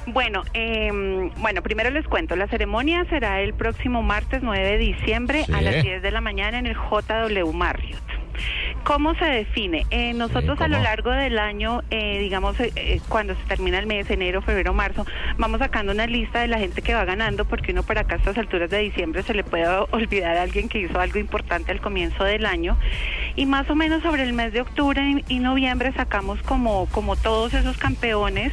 Bueno, eh, bueno, primero les cuento, la ceremonia será el próximo martes 9 de diciembre Sí. a las 10 de la mañana en el JW Marriott. ¿Cómo se define? Eh, nosotros a lo largo del año, eh, digamos, eh, cuando se termina el mes, enero, febrero, marzo, vamos sacando una lista de la gente que va ganando, porque uno para acá a estas alturas de diciembre se le puede olvidar a alguien que hizo algo importante al comienzo del año. Y más o menos sobre el mes de octubre y- y noviembre sacamos como, como todos esos campeones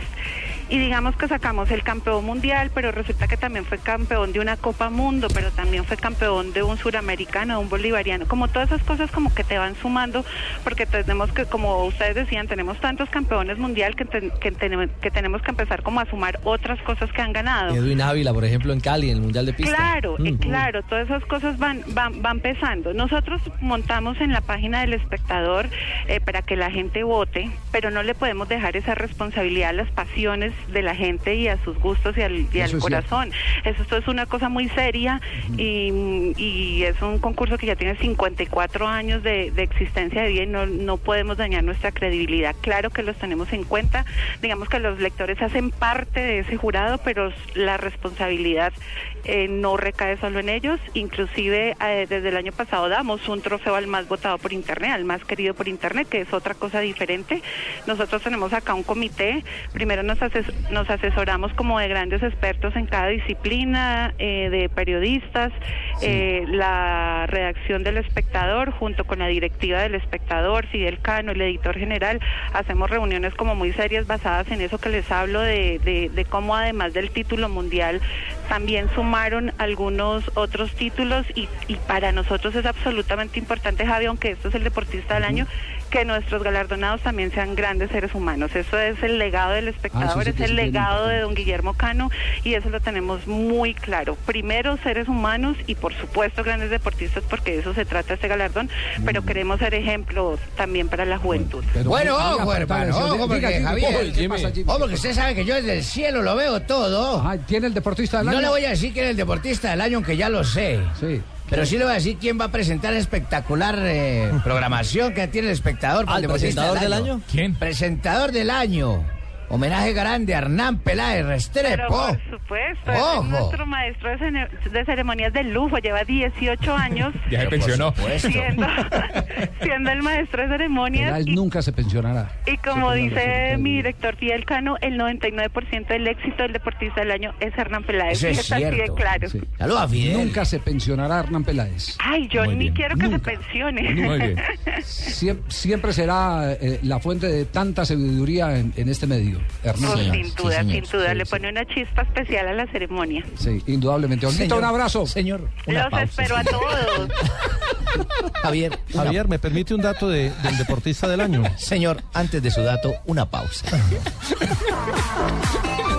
y digamos que sacamos el campeón mundial, pero resulta que también fue campeón de una Copa Mundo, pero también fue campeón de un suramericano, de un bolivariano, como todas esas cosas como que te van sumando, porque tenemos que, como ustedes decían, tenemos tantos campeones mundial que, ten- que, tenemos- que tenemos que empezar como a sumar otras cosas que han ganado. Edwin Ávila, por ejemplo, en Cali, en el Mundial de Pista. Claro, eh, Mm. claro, todas esas cosas van, van, van pesando. Nosotros montamos en la página del espectador eh, para que la gente vote, pero no le podemos dejar esa responsabilidad a las pasiones de la gente y a sus gustos y al, y al es corazón. Eso esto es una cosa muy seria y, y es un concurso que ya tiene 54 años de, de existencia de vida y no, no podemos dañar nuestra credibilidad. Claro que los tenemos en cuenta, digamos que los lectores hacen parte de ese jurado, pero la responsabilidad eh, no recae solo en ellos. Inclusive eh, desde el año pasado damos un trofeo al más votado por Internet, al más querido por Internet, que es otra cosa diferente. Nosotros tenemos acá un comité, primero nos, ases- nos asesoramos como de grandes expertos en cada disciplina, eh, de periodistas, la redacción del espectador junto con la directiva del espectador, Fidel Cano, el editor general, hacemos reuniones como muy serias basadas en eso que les hablo de, de, de cómo además del título mundial también sumaron algunos otros títulos y, y para nosotros es absolutamente importante, Javi, aunque esto es el deportista del año, que nuestros galardonados también sean grandes seres humanos. Eso es el legado del espectador, sí es que el legado de don Guillermo Cano y eso lo tenemos muy claro. Primero seres humanos y por supuesto grandes deportistas porque de eso se trata este galardón, pero queremos ser ejemplo también para la juventud. Bueno, ojo, hermano, ojo, porque Javier, ¿qué pasa, Jimmy? ojo, porque usted sabe que yo desde el cielo lo veo todo. Ajá, ¿Tiene el deportista del año? No le voy a decir quién es el deportista del año, aunque ya lo sé. Sí. Pero sí le voy a decir quién va a presentar espectacular eh, programación que tiene el espectador para ¿Al el deportista presentador del año? ¿Quién? Presentador del año. Homenaje grande a Hernán Peláez Pero Restrepo. por supuesto, Ojo. es nuestro maestro de, cene- de ceremonias de lujo, lleva 18 años Ya se Pero pensionó. siendo, siendo el maestro de ceremonias Peláez y, nunca se pensionará. y como Sí, dice mi director Fidel Cano, el 99% del éxito del deportista del año es Hernán Peláez. Eso es es así de cierto. claro. Sí. Saludos a Fidel. Nunca se pensionará Hernán Peláez. Ay, yo Muy ni bien. quiero que Nunca. se pensione. Muy bien. Siem- siempre será eh, la fuente de tanta sabiduría en, en este medio. Hernán Peláez. sin duda, señor. sin duda, Sí, le sí. pone una chispa especial a la ceremonia. Sí, indudablemente. Olguita, un abrazo. Señor, una Los pausa. espero a todos. Javier, Javier, ¿me permite un dato de- del deportista del año? señor, antes de su dato, una pausa.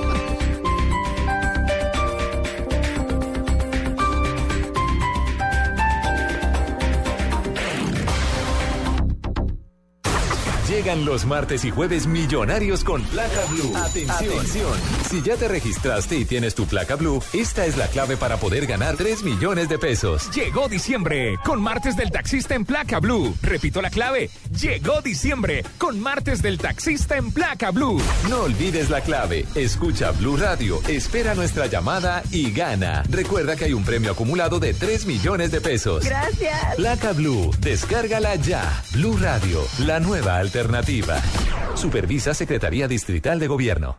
Llegan los martes y jueves millonarios con placa blue. Atención. Si ya te registraste y tienes tu placa blue, esta es la clave para poder ganar 3 millones de pesos. Llegó diciembre con martes del taxista en placa blue. Repito la clave. Llegó diciembre con martes del taxista en placa blue. No olvides la clave. Escucha Blue Radio, espera nuestra llamada y gana. Recuerda que hay un premio acumulado de 3 millones de pesos. Gracias. Placa Blue, descárgala ya. Blue Radio, la nueva alternativa. Supervisa Secretaría Distrital de Gobierno.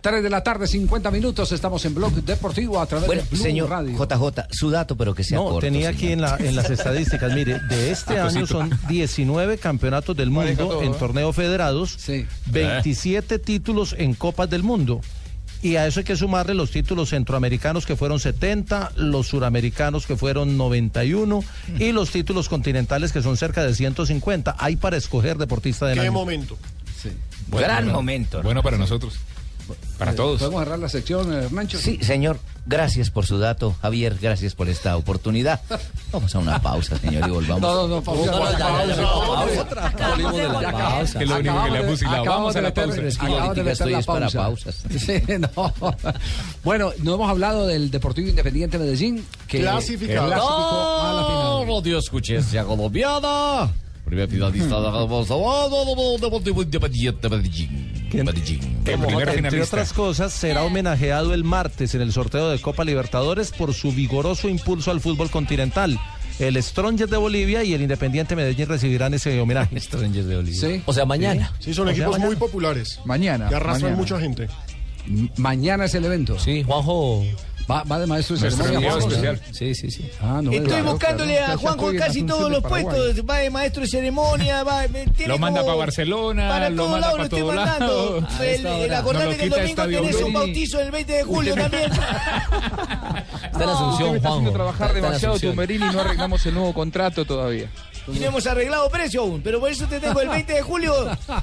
3 de la tarde, 50 minutos. Estamos en Blog Deportivo a través Bueno, de Blue señor Radio. JJ, su dato, pero que sea No, corto. tenía aquí en, la- en las estadísticas, mire, de este Ah, año son 19 campeonatos del mundo todo, en ¿eh? torneos federados, 27 títulos en Copas del Mundo. Y a eso hay que sumarle los títulos centroamericanos que fueron 70, los suramericanos que fueron 91 y los títulos continentales que son cerca de 150. Hay para escoger deportista del Qué año. momento. Gran momento. Bueno para nosotros. Para todos. ¿Podemos cerrar la sección, eh, Hernancho? Sí, señor. Gracias por su dato, Javier. Gracias por esta oportunidad. Vamos a una pausa, señor, y volvamos. No, no, no, pausa. Que lo único que le ha fusilado. Vamos a la pausa. Es que estoy es para pausas. Sí, no. Bueno, no hemos hablado del Deportivo Independiente Medellín, que clasificó a la final. No, Dios escuches, ya colombiana. Primer finalista de Deportivo Independiente Medellín. Medellín. Entre otras cosas, será homenajeado el martes en el sorteo de Copa Libertadores por su vigoroso impulso al fútbol continental. El Strongest de Bolivia y el Independiente Medellín recibirán ese homenaje. Strongest de Bolivia. Sí. O sea, mañana. Sí, son O equipos mañana. muy populares. Mañana. Que arrastran mañana. mucha gente. M- Mañana es el evento. Sí, Juanjo. Va, va de maestro de ceremonia. especial. Sí, sí, sí. Ah, no, Estoy claro, buscándole claro. a Juanjo en casi todos los puestos. Va de maestro de ceremonia, va. tiene Lo manda para Barcelona, Para lo todos manda lados para lo estoy todos mandando. El, el hora. acordate No que el domingo tenés un bautizo el 20 de julio también. Está en Asunción, Juanjo. trabajar demasiado. Tumberini y no arreglamos el nuevo contrato todavía. Y no hemos arreglado precio aún, pero por eso te tengo el 20 de julio.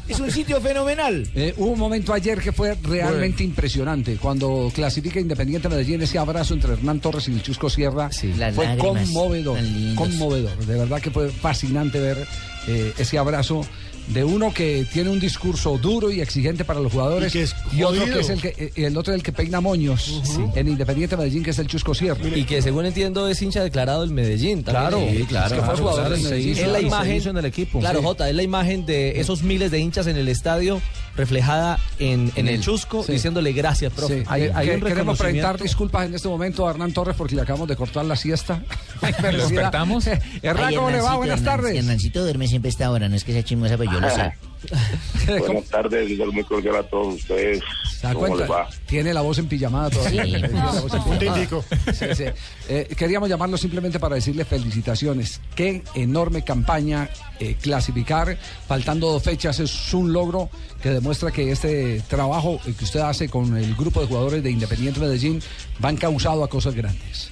Es un sitio fenomenal. Eh, hubo un momento ayer que fue realmente impresionante. Cuando clasifica Independiente Medellín, ese abrazo entre Hernán Torres y el Chusco Sierra fue lágrimas conmovedor. Conmovedor. De verdad que fue fascinante ver eh, ese abrazo de uno que tiene un discurso duro y exigente para los jugadores Y que es otro que es el que eh, el otro el que peina moños en Independiente Medellín que es el Chusco Sierra. Y que según entiendo es hincha declarado del Medellín. también. Claro, Sí, claro, que fue jugador claro, del Medellín. hizo- Es la imagen hizo en el equipo. Claro, Sí. Jota, es la imagen de esos miles de hinchas en el estadio reflejada en, en En el. Chusco Sí. diciéndole gracias, profe. Sí, Hay- hay que- un queremos presentar disculpas en este momento a Hernán Torres porque le acabamos de cortar la siesta. despertamos? Hernán, ¿cómo le va? Buenas tardes. Hernancito duerme siempre a esta hora, no es que sea chismosa, pero yo lo sé. Buenas tardes, igual muy cordial a todos ustedes. ¿Se da ¿Cómo les cuenta? va? Tiene la voz en pijamada todavía. Sí. Sí, sí. Eh, queríamos llamarlo simplemente para decirle felicitaciones. Qué enorme campaña eh, clasificar. Faltando dos fechas es un logro que demuestra que este trabajo eh, que usted hace con el grupo de jugadores de Independiente Medellín va encauzado a cosas grandes.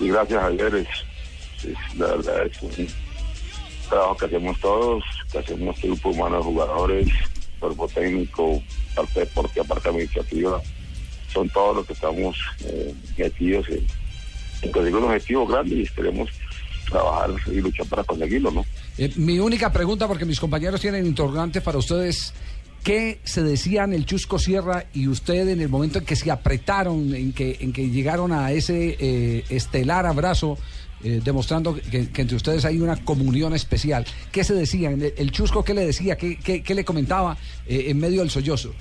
Gracias, Javier. Es, es- la verdad es un trabajo que hacemos todos, que hacemos grupo humano de jugadores, cuerpo técnico, parte deportiva, parte administrativa. Son todos los que estamos eh, metidos en, en conseguir un objetivo grande y esperemos trabajar y luchar para conseguirlo, ¿no? Eh, mi única pregunta, porque mis compañeros tienen interrogantes para ustedes, ¿Qué se decían el Chusco Sierra y usted en el momento en que se apretaron, en que, en que llegaron a ese eh, estelar abrazo, eh, demostrando que, que entre ustedes hay una comunión especial? ¿Qué se decían? El, Chusco, ¿qué le decía? ¿Qué, qué- le comentaba eh, en medio del sollozo?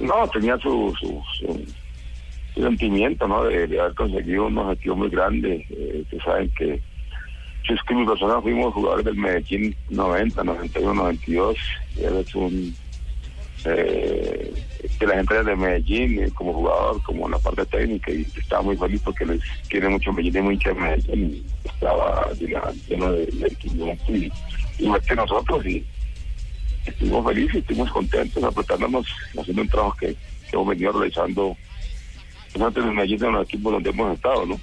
No, tenía su, su, sentimiento, ¿no? De, haber conseguido un objetivo muy grande. Eh, ustedes saben que Chusco y mi persona fuimos jugadores del Medellín 90, 91, 92. Y él es un... Eh, de la gente de Medellín, eh, como jugador, como en la parte técnica, y estaba muy feliz porque les quiere mucho Medellín y muy hincha de Medellín. Estaba lleno de, y igual que nosotros. y estuvimos felices, estuvimos contentos, apretándonos, haciendo un trabajo que, que hemos venido realizando pues, antes de Medellín en los equipos donde hemos estado, ¿no?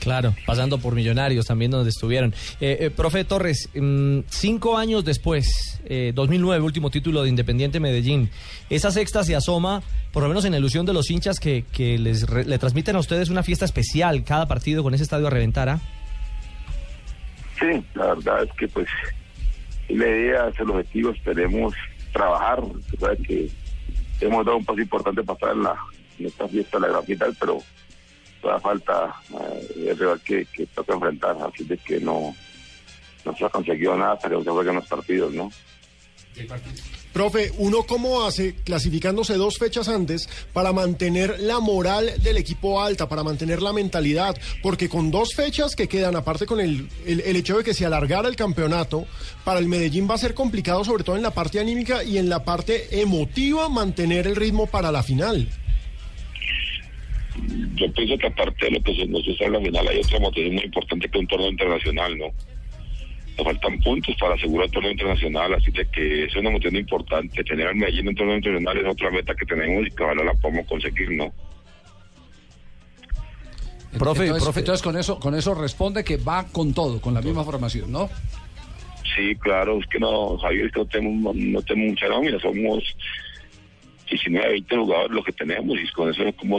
Claro, pasando por Millonarios también donde estuvieron. Eh, eh, profe Torres, mm, cinco años después, eh, 2009, último título de Independiente Medellín, esa sexta se asoma, por lo menos en ilusión de los hinchas que, que les re- le transmiten a ustedes una fiesta especial cada partido con ese estadio a reventar, ¿ah? Sí, la verdad es que pues la idea es el objetivo, esperemos trabajar, que hemos dado un paso importante para estar en, la, esta fiesta la capital, pero todavía falta eh, el rival que, que toca enfrentar, así de que no, no se ha conseguido nada, pero se juegan los partidos, ¿no? Profe, ¿uno cómo hace clasificándose dos fechas antes para mantener la moral del equipo alta, para mantener la mentalidad? Porque con dos fechas que quedan, aparte con el, el, el hecho de que se alargara el campeonato, para el Medellín va a ser complicado, sobre todo en la parte anímica y en la parte emotiva, mantener el ritmo para la final. Yo pienso que aparte de lo que se nos está en la final hay otra motivación muy importante que un torneo internacional, ¿no? Nos faltan puntos para asegurar el torneo internacional, así de que es una motivación importante. Tener al Medellín en un torneo internacional es otra meta que tenemos y que ojalá la podamos conseguir, ¿no? Profe, entonces, entonces con eso con eso responde que va con todo, con la misma formación, ¿no? Sí, claro, es que no, Javier, es que no tenemos, no tenemos mucha nómina, somos 19, 20 jugadores los que tenemos y con eso es como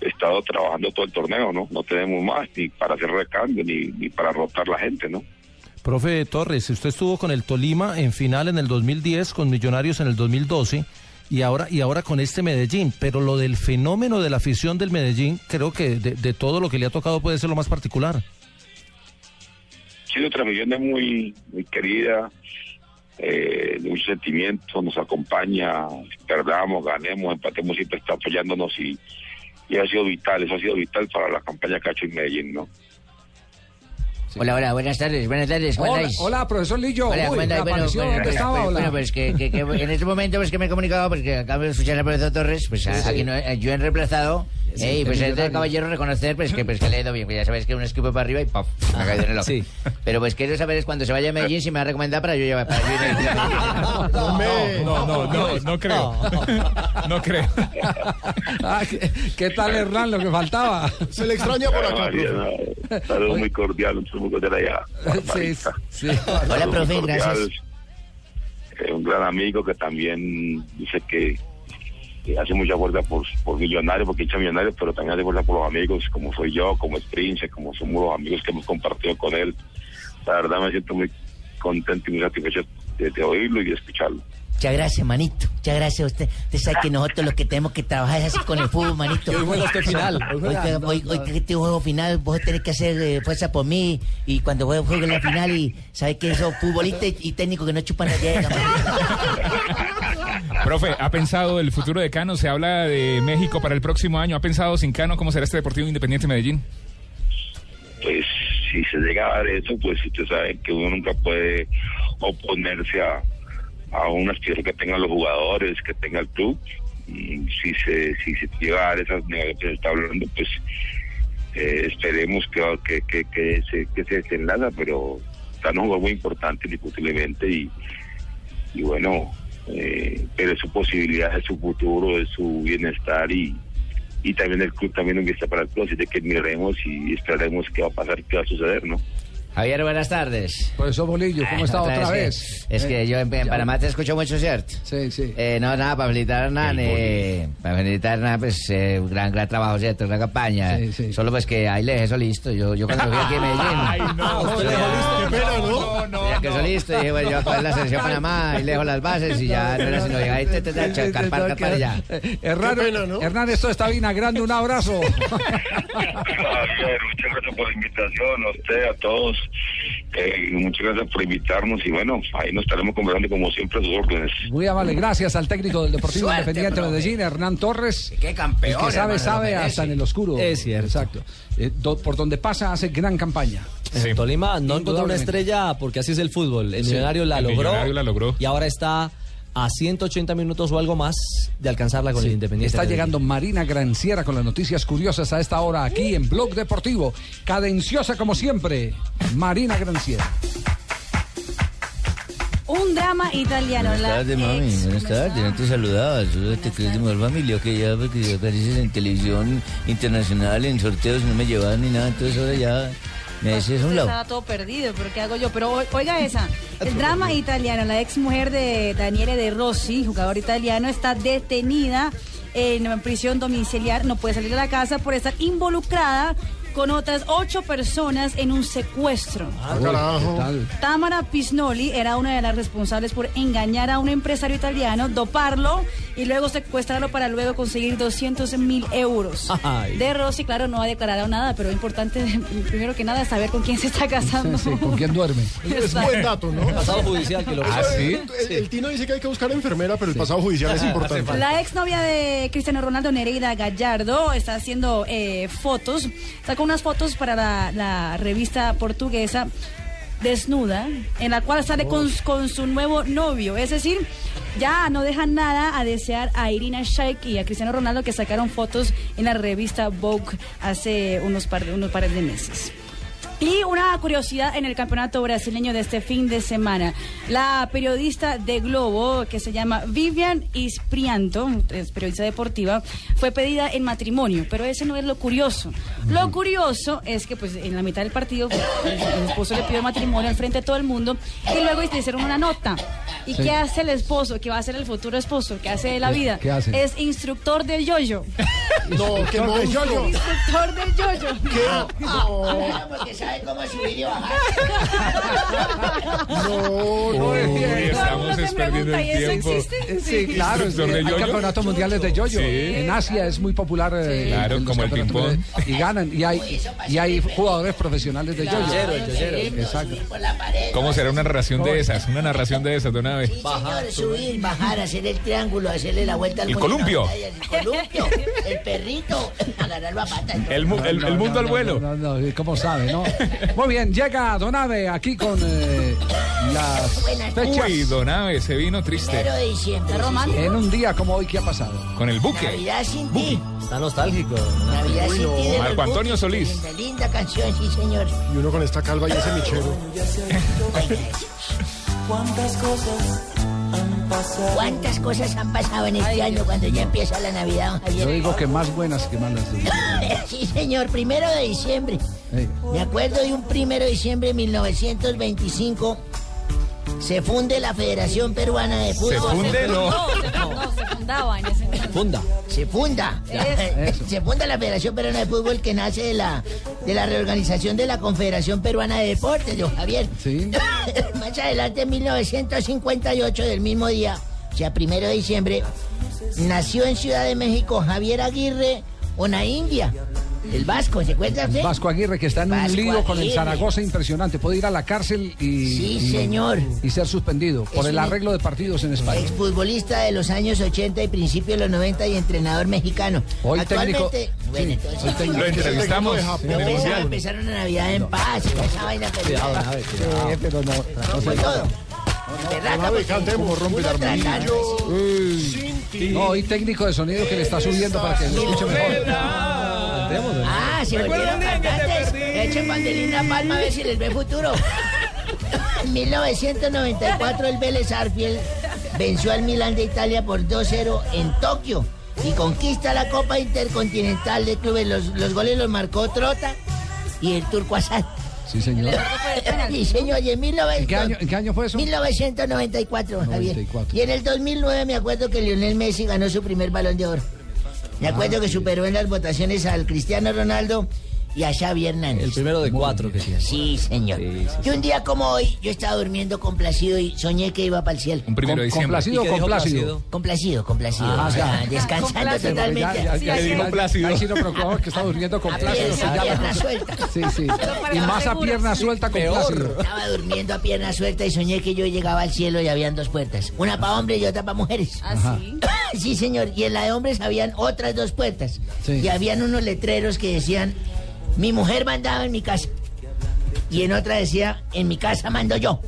estado trabajando todo el torneo, ¿no? No tenemos más ni para hacer recambio ni, ni para rotar la gente, ¿no? Profe Torres, usted estuvo con el Tolima en final en el 2010, con Millonarios en el 2012 y ahora y ahora con este Medellín, pero lo del fenómeno de la afición del Medellín, creo que de, de todo lo que le ha tocado puede ser lo más particular. Sí, nuestra afición es muy, muy querida, eh, de mucho sentimiento, nos acompaña, perdamos, ganemos, empatemos, siempre está apoyándonos y, y ha sido vital, eso ha sido vital para la campaña que ha hecho en Medellín, ¿no? Hola, hola, buenas tardes, buenas tardes, ¿cómo Hola, hola, profesor Lillo. Hola, Uy. Bueno, bueno, ¿dónde estaba? pues, Hola. bueno, pues que, que- que en este momento pues que me he comunicado porque acabo de escuchar al profesor Torres, pues a- Sí, sí. aquí no, eh, yo he reemplazado Sí, y el pues es de millonario. caballero reconocer pues que pues que le he ido bien, pues ya sabéis que un esquipo para arriba y ¡pop! Me ha caído en el ojo. Sí. Pero pues quiero saber es cuando se vaya a Medellín si me va a recomendar para yo llevar para yo ir a- No, no, no, no creo. No creo. Ah, ¿qué, qué tal, Hernán? Lo que faltaba. Se le extraña por acá, no, Saludos muy cordial, un saludo cordial allá. Sí, sí. Hola, profe, gracias. Eh, un gran amigo que también dice que, que hace mucha fuerza por, por millonarios, porque hincha millonarios, pero también hace fuerza por los amigos, como soy yo, como es Prince, como somos los amigos que hemos compartido con él. La verdad me siento muy contento y muy satisfecho de, de oírlo y de escucharlo. Muchas gracias, manito. Muchas gracias a usted. Usted sabe que nosotros lo que tenemos que trabajar es así con el fútbol, manito. Hoy juega usted final. Hoy, Hoy juega- hoy- este juego final, vos tenés que hacer eh, fuerza por mí. Y cuando juegue, juegue la final, y sabes que esos futbolistas y, y técnicos que no chupan la llega, Profe, ¿ha pensado el futuro de Cano? Se habla de México para el próximo año. ¿Ha pensado sin Cano cómo será este Deportivo Independiente Medellín? Pues si se llega a dar eso, pues usted sabe que uno nunca puede oponerse a, a una aspiración que tengan los jugadores, que tenga el club. Y si se, si se llega a dar esas negociaciones está hablando, pues eh, esperemos que, que, que, que se, que se desenlaza, pero está un juego muy importante, indiscutiblemente, y, y bueno, eh, pero su posibilidad, es su futuro, es su bienestar y, y también el club también empieza para el club, así de que miremos y esperaremos qué va a pasar, qué va a suceder, ¿no? Javier, buenas tardes. Profesor Bolillo, ¿cómo está otra que- vez? Es que Eh, yo en, en Panamá te escucho mucho, ¿cierto? Sí, sí. Eh, no, nada, para felicitar a Hernán, eh, para felicitar a Hernán, pues, eh, gran, gran trabajo, ¿cierto? Gran campaña. Sí, sí. Solo pues que ahí le dejé eso listo. Yo, yo cuando fui aquí a Medellín... Ay, no, usted le dejó listo. Qué pena, ¿no? Ya ya quedó listo. Dije, bueno, yo voy a coger la selección Panamá y le dejo las bases y ya no era sino llegar ahí, te, te, te, carpar y ya. Hernán, Hernán, esto está vinagrando. Un abrazo. Javier, muchas gracias por la invitación, a usted, a todos. Eh, muchas gracias por invitarnos y bueno, ahí nos estaremos conversando como siempre a sus órdenes. Muy amable, gracias al técnico del Deportivo Suerte, Independiente de. Medellín, Hernán Torres. Qué campeón, El que sabe, hermano, sabe hasta en el oscuro. Es cierto. Exacto. Eh, do- por donde pasa hace gran campaña. En Tolima no encontró una estrella porque así es el fútbol. El Sí. Millonario la El logró. Millonario la logró. Y ahora está a 180 minutos o algo más de alcanzarla con Sí. el Independiente. Está Medellín. llegando Marina Granciera con las noticias curiosas a esta hora aquí en Blog Deportivo. Cadenciosa como siempre, Marina Granciera. Un drama italiano. Buenas la tardes, mami. ex- Buenas tardes. No te saludaba. Solo te crees de mejor familia que ya porque apareces en televisión internacional, en sorteos, no me llevaban ni nada. Entonces ahora ya me a un lado. Estaba todo perdido, pero ¿qué hago yo? Pero oiga esa, el drama italiano, la ex mujer de Daniele De Rossi, jugador italiano, está detenida en prisión domiciliar, no puede salir de la casa por estar involucrada con otras ocho personas en un secuestro. Ah, carajo. Tamara Pisnoli era una de las responsables por engañar a un empresario italiano, doparlo y luego secuestrarlo para luego conseguir 200 mil euros. Ay. De Rossi, claro, no ha declarado nada, pero lo importante, primero que nada, es saber con quién se está casando. Sí, ¿Con quién duerme? Es buen dato, ¿no? Pasado judicial que lo ¿Ah, sí? El, el Tino dice que hay que buscar enfermera, pero el pasado judicial es importante. La exnovia de Cristiano Ronaldo, Nereida Gallardo, está haciendo eh, fotos, sacó unas fotos para la, la revista portuguesa desnuda, en la cual sale con, con su nuevo novio. Es decir, ya no dejan nada a desear a Irina Shayk y a Cristiano Ronaldo que sacaron fotos en la revista Vogue hace unos par unos pares de meses. Y una curiosidad en el campeonato brasileño de este fin de semana. La periodista de Globo, que se llama Vivian Isprianto, es periodista deportiva, fue pedida en matrimonio, pero ese no es lo curioso. Lo curioso es que pues en la mitad del partido el, esposo le pidió matrimonio al frente de todo el mundo y luego le hicieron una nota. ¿Y Sí. qué hace el esposo? ¿Qué va a hacer el futuro esposo? ¿Qué hace de la ¿Qué- vida? qué hace? Es instructor del yoyo. No, qué monstruo. Instructor del yoyo. No. Sabe cómo subir y bajar. No, no es Uy, estamos es perdiendo pregunta, el ¿y eso tiempo. existe? Sí, claro. ¿Instructor de hay yoyo? campeonatos mundiales de yoyo. Sí. En Asia es muy popular. eh, Claro, como el ping-pong. Y ganan. Y hay, y hay jugadores profesionales de yoyo. Exacto. Por la pared. ¿Cómo será una narración de esas? Una narración de esas de una vez. Sí, señor, subir, bajar, hacer el triángulo, hacerle la vuelta al El columpio. El columpio, el perrito, agarrarlo a pata. El, mu- el- el mundo al vuelo. No, no, no, ¿cómo sabe, no? Muy bien, llega Donave aquí con eh, las fechas. Uy, Donave se vino triste. De diciembre. En un día como hoy, ¿qué ha pasado? Con el buque. Navidad sin ti. Está nostálgico. Navidad sin ti. de los Marco Antonio Buques. Solís. Linda, linda canción, sí, señor. Y uno con esta calva y ese michero. ¿Cuántas cosas pasado? ¿Cuántas cosas han pasado en este año cuando ya empieza la Navidad, don Javier? Yo digo que más buenas que malas. sí, señor, primero de diciembre. Me acuerdo de un primero de diciembre de 1925. Se funde la Federación Peruana de Fútbol. ¿Se funde? No. No, se, no, se fundaba en ese momento. Funda. Se funda. Eso. Se funda la Federación Peruana de Fútbol que nace de la, de la reorganización de la Confederación Peruana de Deportes, don Javier. Sí. Más adelante, en 1958, del mismo día, o sea, primero de diciembre, nació en Ciudad de México Javier Aguirre Ona India, el vasco, ¿se usted? Vasco Aguirre, que está en un Vasco lío con el. Zaragoza impresionante. Puede ir a la cárcel y, Sí, y- señor. y ser suspendido por Es el arreglo de partidos en España. Exfutbolista de los años 80 y principios de los 90 y entrenador mexicano. Hoy técnico- Actualmente, bueno, sí, entonces, técnico. Lo entrevistamos de en Japón. el Yo pensaba Mundial. empezar una Navidad en paz, y esa vaina Sí, cuidado. pero no. no fue todo. Ti. No, hoy técnico de sonido que le está subiendo para que se escuche mejor. Ah, se volvieron cantantes. Echen banderina palma a ver si les ve futuro. En 1994 el Vélez Arfield venció al Milan de Italia por 2-0 en Tokio y conquista la Copa Intercontinental de Clubes. Los, los goles los marcó Trota y el Turco Asad. Sí, señor. Sí, señor, y en, 1900 ¿En qué año, en qué año fue eso? 1994, Javier. 94. Y en el 2009 me acuerdo que Lionel Messi ganó su primer balón de oro. Me acuerdo que superó en las votaciones al Cristiano Ronaldo y a Xavi Hernández. El primero de cuatro que. Sí, señor. Y un día como hoy, yo estaba durmiendo complacido y soñé que iba para el cielo. Un primero de. ¿Complacido o ¿Y qué dijo complácido? Complacido, complacido. Ah, o sea, descansando Sí, totalmente. ya- ya- Sí, ya- ahí sí no preocupaba que está durmiendo con A pierna- sí, a ya- pierna suelta. Sí, sí. Y más a pierna suelta con plácido. Estaba durmiendo a pierna suelta y soñé que yo llegaba al cielo y habían dos puertas. Una para hombres y otra para mujeres. ¿Ah, sí? Sí, señor. Y en la de hombres habían otras dos puertas. Sí. Y habían unos letreros que decían, mi mujer mandaba en mi casa. Y en otra decía, en mi casa mando yo.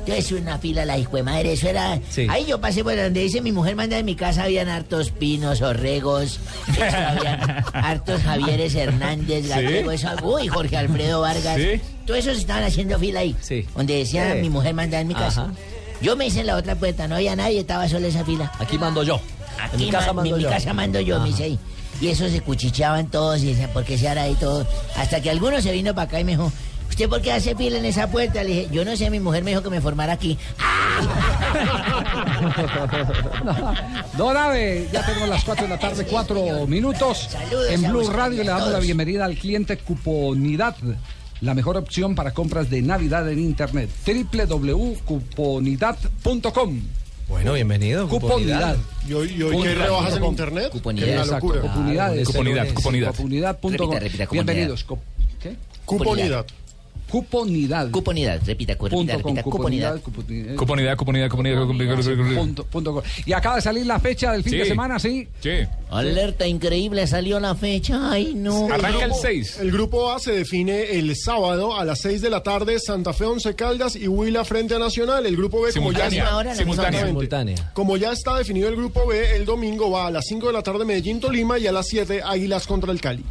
Entonces una fila la hijo de madre, eso era... Sí. Ahí yo pasé por donde dice mi mujer manda en mi casa, habían hartos pinos, orregos, eso, habían hartos Javieres Hernández, Gallego, eso, uy, Jorge Alfredo Vargas. Sí. Todos esos estaban haciendo fila ahí. Sí. Donde decía mi mujer manda en mi casa. Ajá. Yo me hice en la otra puerta, no había nadie, estaba sola esa fila. Aquí mando yo. Aquí en mi casa ma- mando en mi yo. casa mando yo, me dice ahí. Y eso se cuchicheaban todos y decían, ¿por qué se hará ahí todo? Hasta que alguno se vino para acá y me dijo, ¿usted por qué hace fila en esa puerta? Le dije, yo no sé, mi mujer me dijo que me formara aquí. Don Ave, ya tenemos las 4 de la tarde, 4 minutos. Saludos en Blue Radio le damos la bienvenida al cliente Cuponidad. La mejor opción para compras de Navidad en Internet. www.cuponidad.com. Bueno, bienvenido. Cuponidad. ¿Y hoy, y hoy qué rebajas en com. internet? Cuponidad. Que es una Exacto, locura. Cuponidades. Cuponidad, cuponidad. Cuponidad.com. Repita, repita, cuponidad. Bienvenidos. Cuponidad. Cuponidad. Cuponidad, repita, cu- repita, repita, cuponidad. cuponidad. Comunidad, comunidad, comunidad, comunidad. Punto- punto. Y acaba de salir la fecha del fin Sí. de semana, ¿sí? Sí. Alerta increíble, salió la fecha. Ay, no. Arranca el 6. El grupo A se define el sábado a las 6 de la tarde, Santa Fe, Once Caldas y Huila frente a Nacional. El grupo B, como ya, Simultánea. ahora, la Simultánea. como ya está definido el grupo B, el domingo va a las 5 de la tarde Medellín, Tolima y a las 7 Águilas contra el Cali.